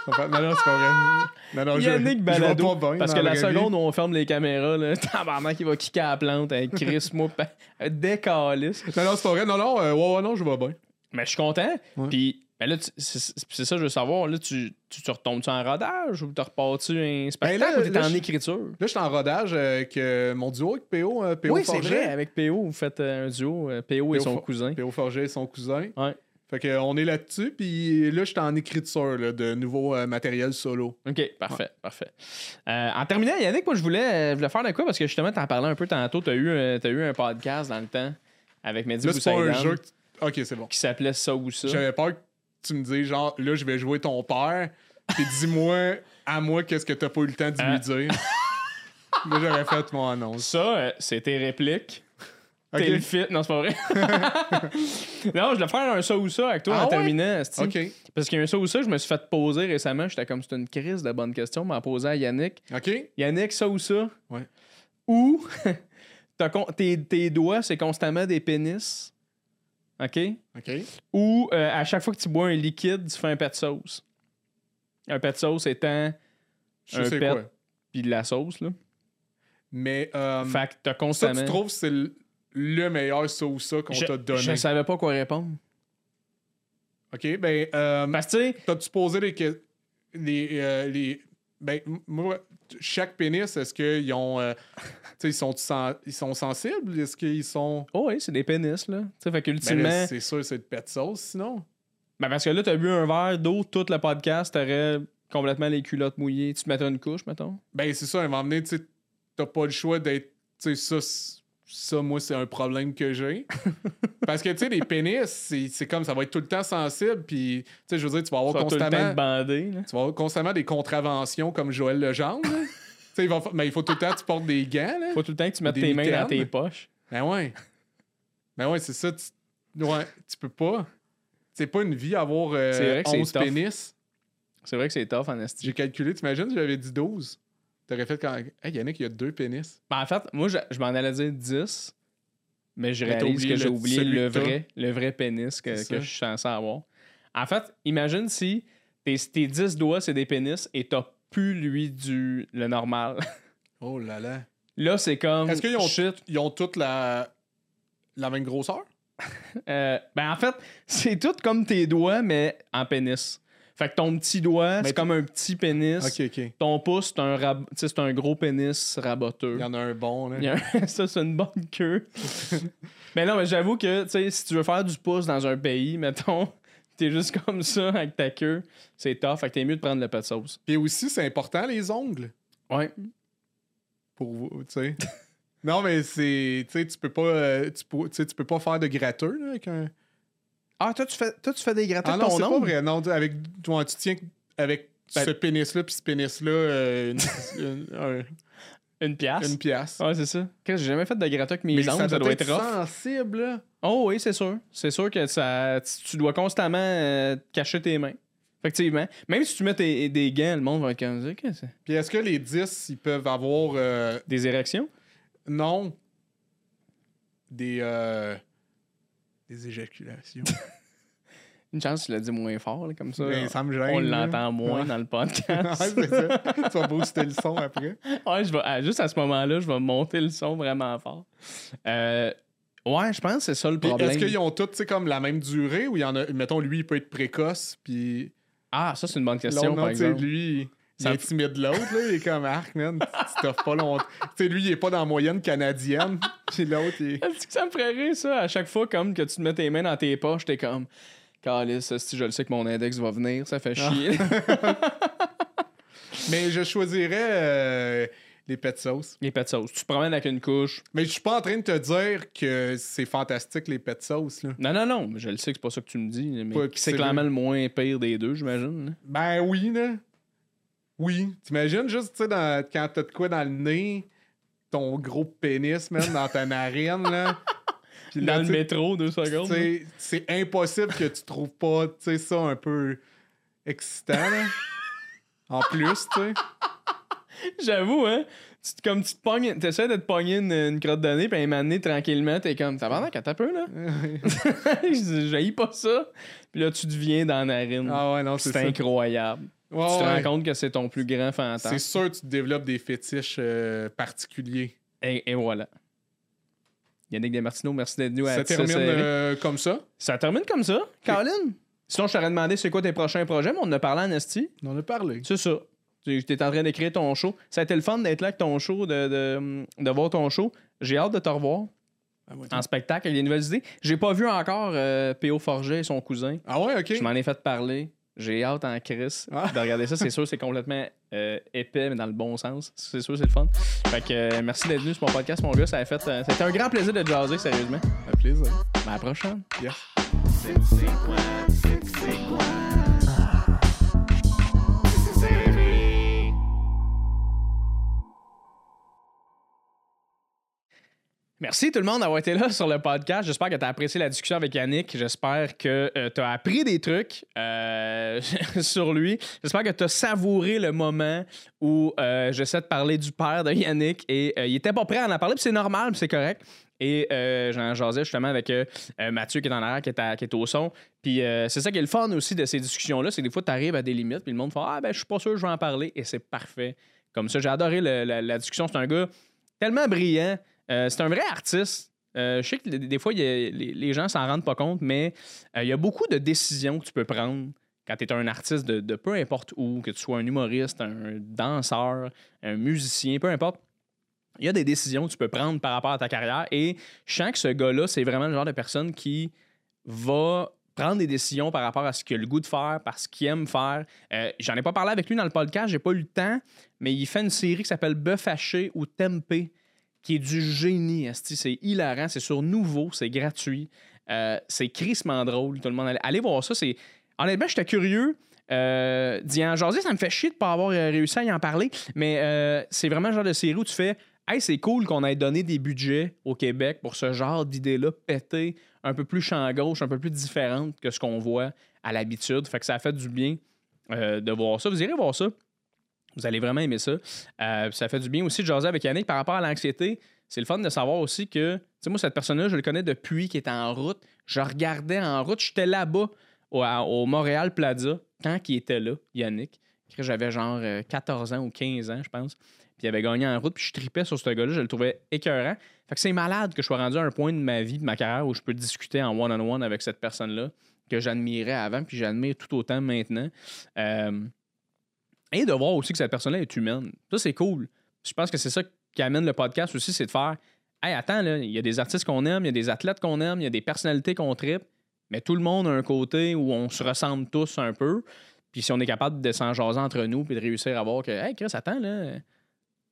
non, non, c'est pas vrai. Non, non, Yannick je Balado. bien parce que la seconde où on ferme les caméras, là, tabarnak, il va kicker à la plante avec Chris, moi, pa- décalisse. Non, non, c'est pas vrai. Non, non, euh, ouais, ouais, non, je vais bien. Mais je suis content. Ouais. Puis, ben là, c'est ça, je veux savoir. Là, tu, tu, tu retombes-tu en rodage ou tu repars-tu un spectacle Ben là, ou t'es en je- écriture? Là, je suis en rodage avec euh, mon duo avec PO. euh, PO oui, c'est vrai. Avec PO, vous faites euh, un duo. euh, PO et son For- cousin. PO Forget et son cousin. Ouais. Fait que, on est là-dessus, puis là, je suis en écriture là, de nouveau euh, matériel solo. OK, parfait, parfait. Euh, en terminant, Yannick, moi, je voulais, euh, je voulais faire de quoi? Parce que justement, t'en parlais un peu tantôt. T'as eu, eu un podcast dans le temps avec Mehdi c'est pas un jeu. tu- Ok, c'est bon. qui s'appelait Ça ou Ça. J'avais peur que tu me dises, genre, là, je vais jouer ton père, puis dis-moi à moi qu'est-ce que t'as pas eu le temps de lui dire. là, j'aurais fait mon annonce. Ça, euh, c'est tes répliques. T'es le fit. Non, c'est pas vrai. non, je voulais faire un ça ou ça avec toi Ah en ouais? terminant. Parce qu'il y a un ça ou ça, je me suis fait poser récemment. J'étais comme, c'est une crise de bonne question, m'en poser à Yannick. Yannick, ça ou ça? Ouais. Ou con- tes, tes doigts, c'est constamment des pénis. OK? Ok. Ou euh, à chaque fois que tu bois un liquide, tu fais un pet sauce. Un pet sauce étant Je Un sais pet. quoi. puis de la sauce, là. Mais euh, fait que t'as ça, constamment. tu trouves que c'est le- le meilleur ça ou ça qu'on t'a donné. je savais pas quoi répondre. OK, ben. Euh, Parce que, T'as-tu posé les. les, euh, les ben, moi, chaque pénis, est-ce qu'ils ont. euh, tu sais, ils sont, ils sont sensibles? Est-ce qu'ils sont. oh oui, c'est des pénis, là. Tu sais, fait Ben, qu'ultimement. là, c'est sûr, c'est de pet sauce, sinon. Ben parce que là, t'as bu un verre d'eau, tout le podcast, t'aurais complètement les culottes mouillées. Tu te mettais une couche, mettons? Ben, c'est ça, à un moment donné, tu sais, t'as pas le choix d'être. Tu sais, ça, ça, moi, c'est un problème que j'ai. Parce que, tu sais, les pénis, c'est comme ça va être tout le temps sensible, puis, tu sais, je veux dire, tu vas avoir constamment. Tu vas avoir constamment des contraventions comme Joël Legendre. tu sais, il va mais il faut tout le temps que tu portes des gants, là. Faut tout le temps que tu mettes tes mains dans tes poches. Ben ouais. Ben ouais, c'est ça. Tu... Ouais, tu peux pas. C'est pas une vie avoir euh, C'est vrai que c'est 11 tough. pénis. C'est vrai que c'est tough, en. J'ai calculé, t'imagines, j'avais dit 12. T'aurais fait quand. Hey, Yannick, il y a deux pénis. Ben, en fait, moi, je, je m'en allais dire 10, mais je réalise que j'ai oublié le vrai, le vrai pénis que, que je suis censé avoir. En fait, imagine si tes, tes 10 doigts, c'est des pénis et t'as plus, lui, du le normal. Oh là là. Là, c'est comme. Est-ce qu'ils ont, shit. ils ont toutes la, la même grosseur? Euh, ben, en fait, c'est tout comme tes doigts, mais en pénis. Fait que ton petit doigt, c'est comme un petit pénis. Ok, ok. Ton pouce, c'est un, rab- c'est un gros pénis raboteux. Il y en a un bon, là. Un- ça, c'est une bonne queue. mais non, mais j'avoue que, tu sais, si tu veux faire du pouce dans un pays, mettons, t'es juste comme ça avec ta queue, c'est tough. Fait que t'es mieux de prendre le pet de sauce. Puis aussi, c'est important, les ongles. Ouais. Pour vous, tu sais. non, mais c'est. Tu sais, tu peux pas. euh, tu, peux, tu sais, tu peux pas faire de gratteux, là, avec un. Ah, toi, tu fais, toi, tu fais des gratteux Ah de non, ton c'est pas ongle? vrai. Non, tu- avec, toi, tu tiens avec Ben- ce pénis-là puis ce pénis-là euh, une, une- un- Une pièce. une pièce. Ouais, c'est ça. Qu'est-ce que J'ai jamais fait de gratteux avec mes Mais ongles, ça, ça, doit être sensible, là. Oh oui, c'est sûr. C'est sûr que ça, tu dois constamment euh, cacher tes mains. Effectivement. Même si tu mets tes- des gants, le monde va être comme ça. Qu'est-ce que c'est? Puis est-ce que les 10, ils peuvent avoir. euh, Des érections? non. Des. Des éjaculations. Une chance, tu l'as dit moins fort, là, comme ça. Ben, ça me gêne. on l'entend moins Ouais. dans le Ouais, podcast. c'est ça. Tu vas booster le son après. ouais, je vais, ah, juste à ce moment-là, je vais monter le son vraiment fort. Euh, ouais, je pense que c'est ça le problème. est-ce qu'ils ont tous, comme la même durée ou il y en a. Mettons, lui, il peut être précoce, puis. Ah, ça, c'est une bonne question, par exemple. lui, il Ça me- intimide l'autre, là. Il est comme arc, man. Tu t'offres pas longtemps. Tu sais, lui, il est pas dans la moyenne canadienne. Puis l'autre, il. Est-ce que ça me ferait rire, ça? À chaque fois, comme que tu te mets tes mains dans tes poches, t'es comme... Calice, si je le sais que mon index va venir, ça fait chier. Mais je choisirais euh, les pet sauce. les pets de sauce. Tu te promènes avec une couche. Mais je suis pas en train de te dire que c'est fantastique, les pet sauce, là. Non, non, non, je le sais que c'est pas ça que tu me dis. Mais c'est clairement le moins pire des deux, j'imagine. Ben oui, là. Oui. T'imagines juste, tu sais, quand t'as de quoi dans le nez, ton gros pénis, man, dans ta narine, là. Dans le métro, deux secondes. c'est impossible que tu trouves pas tu sais, ça un peu excitant. là. en plus, tu sais. J'avoue, hein. Tu, comme tu te pognes, t'essaies de te pogner une, une crotte de nez, puis un moment donné, tranquillement, t'es comme, t'as pendant qu'à un peu, là. J'haïs pas ça. Puis là, tu deviens dans la narine. ah ouais, non, c'est incroyable. Ouais, tu te ouais. rends compte que c'est ton plus grand C'est fantasme. sûr que tu développes des fétiches euh, particuliers. Et, et voilà. Yannick Desmartineaux, merci d'être venu à Ça termine euh, comme ça? Ça termine comme ça, Colin. Sinon, je t'aurais demandé c'est quoi tes prochains projets, mais on en a parlé en esti. On en a parlé. C'est ça. Tu es en train d'écrire ton show. Ça a été le fun d'être là avec ton show, de, de, de voir ton show. J'ai hâte de te revoir Ah en spectacle avec des nouvelles idées. J'ai pas vu encore euh, P.O. Forget et son cousin. Ah ouais, ok. Je m'en ai fait parler. J'ai hâte en Chris Ah. de regarder ça. C'est sûr, c'est complètement euh, épais, mais dans le bon sens. C'est sûr, c'est le fun. Fait que euh, merci d'être venu sur mon podcast, mon gars. Ça a fait. euh, C'était un grand plaisir de jaser, sérieusement. Un plaisir. Ben, à la prochaine. Yeah. Merci tout le monde d'avoir été là sur le podcast. J'espère que tu as apprécié la discussion avec Yannick. J'espère que tu as appris des trucs euh, sur lui. J'espère que tu as savouré le moment où euh, j'essaie de parler du père de Yannick et euh, il était pas prêt à en parler, puis c'est normal, c'est correct. Et euh, j'en jasais justement avec euh, euh, Mathieu qui est en arrière, qui est, au son. Puis euh, c'est ça qui est le fun aussi de ces discussions-là, c'est que des fois, tu arrives à des limites, puis le monde fait Ah, ben, je suis pas sûr, je vais en parler. Et c'est parfait. Comme ça, j'ai adoré la discussion. C'est un gars tellement brillant. Euh, c'est un vrai artiste. je sais que des fois, les, les, gens s'en rendent pas compte, mais il y a beaucoup de décisions que tu peux prendre quand tu es un artiste de, peu importe où, que tu sois un humoriste, un danseur, un musicien, peu importe. Il y a des décisions que tu peux prendre par rapport à ta carrière et je sens que ce gars-là, c'est vraiment le genre de personne qui va prendre des décisions par rapport à ce qu'il a le goût de faire, par ce qu'il aime faire. Euh, j'en ai pas parlé avec lui dans le podcast, j'ai pas eu le temps, mais il fait une série qui s'appelle Bœuf haché ou Tempé, qui est du génie. C'est hilarant, c'est sur Nouveau, c'est gratuit. Euh, c'est crissement drôle, tout le monde. Allez voir ça, c'est honnêtement, j'étais curieux. Euh, en ça me fait chier de pas avoir euh, réussi à y en parler, mais euh, c'est vraiment le genre de série où tu fais Hey, c'est cool qu'on ait donné des budgets au Québec pour ce genre d'idée-là, pété, un peu plus champ gauche, un peu plus différente que ce qu'on voit à l'habitude. Fait que ça fait du bien de voir ça. Vous irez voir ça. Vous allez vraiment aimer ça. ça fait du bien aussi de jaser avec Yannick par rapport à l'anxiété. C'est le fun de savoir aussi que, tu sais, moi, cette personne-là, je le connais depuis qu'il était en route. Je regardais en route, j'étais là-bas au, Montréal Plaza, quand il était là, Yannick. J'avais genre 14 euh, ans ou 15 ans, je pense. Puis il avait gagné en route, puis je tripais sur ce gars-là, je le trouvais écœurant. Fait que c'est malade que je sois rendu à un point de ma vie, de ma carrière, où je peux discuter en one-on-one avec cette personne-là, que j'admirais avant, puis j'admire tout autant maintenant. Euh, et de voir aussi que cette personne-là est humaine. Ça, c'est cool. Je pense que c'est ça qui amène le podcast aussi, c'est de faire Hey, attends, il y a des artistes qu'on aime, il y a des athlètes qu'on aime, il y a des personnalités qu'on tripe. Mais tout le monde a un côté où on se ressemble tous un peu. Puis si on est capable de s'en jaser entre nous puis de réussir à voir que, hey, Chris, attends, là,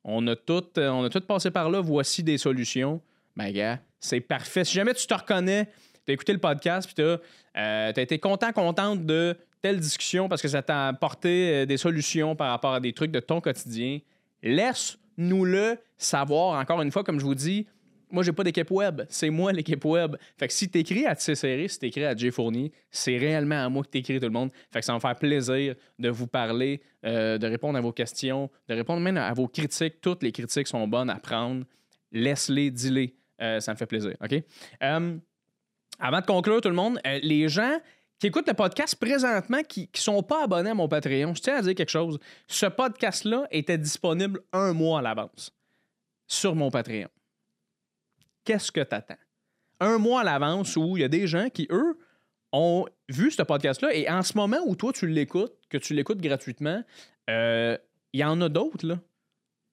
on a tout, euh, on a tout passé par là, voici des solutions. Ben, gars, c'est parfait. Si jamais tu te reconnais, tu as écouté le podcast puis tu as, euh, été content, contente de telle discussion parce que ça t'a apporté euh, des solutions par rapport à des trucs de ton quotidien, laisse-nous-le savoir. Encore une fois, comme je vous dis, moi, j'ai pas d'équipe web. C'est moi l'équipe web. Fait que si t'écris à Tissé si t'écris à Jay Fournier, c'est réellement à moi que t'écris tout le monde. Fait que ça va me faire plaisir de vous parler, euh, de répondre à vos questions, de répondre même à vos critiques. Toutes les critiques sont bonnes à prendre. Laisse-les, dis-les. Euh, ça me fait plaisir. OK? Avant de conclure, tout le monde, les gens qui écoutent le podcast présentement, qui ne sont pas abonnés à mon Patreon, je tiens à dire quelque chose. Ce podcast-là était disponible un mois à l'avance sur mon Patreon qu'est-ce que tu attends? Un mois à l'avance où il y a des gens qui, eux, ont vu ce podcast-là et en ce moment où toi, tu l'écoutes, que tu l'écoutes gratuitement, euh, il y en a d'autres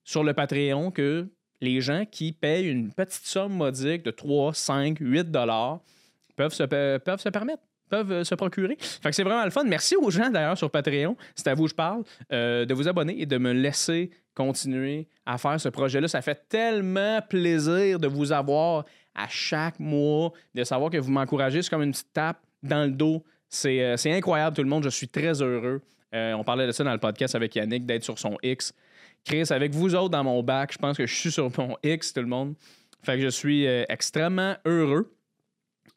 sur le Patreon que les gens qui payent une petite somme modique de 3, 5, 8 dollars peuvent se, peuvent se permettre peuvent euh, se procurer. Fait que c'est vraiment le fun. Merci aux gens d'ailleurs sur Patreon, c'est à vous que je parle, euh, de vous abonner et de me laisser continuer à faire ce projet-là. Ça fait tellement plaisir de vous avoir à chaque mois, de savoir que vous m'encouragez. C'est comme une petite tape dans le dos. C'est, euh, incroyable, tout le monde. Je suis très heureux. on parlait de ça dans le podcast avec Yannick, d'être sur son X. Chris, avec vous autres dans mon bac, je pense que je suis sur mon X, tout le monde. Fait que je suis extrêmement heureux.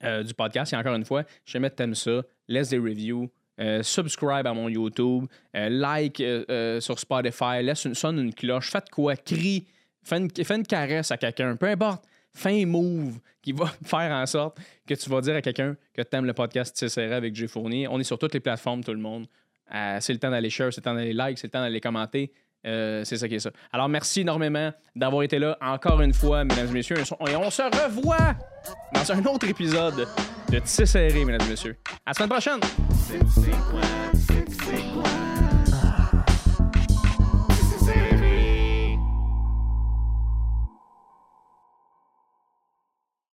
Euh, du podcast. Et encore une fois, je jamais t'aimes ça, laisse des reviews. Euh, subscribe à mon YouTube, euh, like sur Spotify, laisse une, sonne une cloche, faites quoi, crie, fais une, caresse à quelqu'un, peu importe, fais un move qui va faire en sorte que tu vas dire à quelqu'un que tu aimes le podcast TCR avec Jay Fournier. On est sur toutes les plateformes, tout le monde. c'est le temps d'aller share, c'est le temps d'aller like, c'est le temps d'aller commenter. C'est ça qui est ça. Alors, merci énormément d'avoir été là encore une fois, mesdames et messieurs. Et on se revoit dans un autre épisode de Tissé serré, mesdames et messieurs. À la semaine prochaine!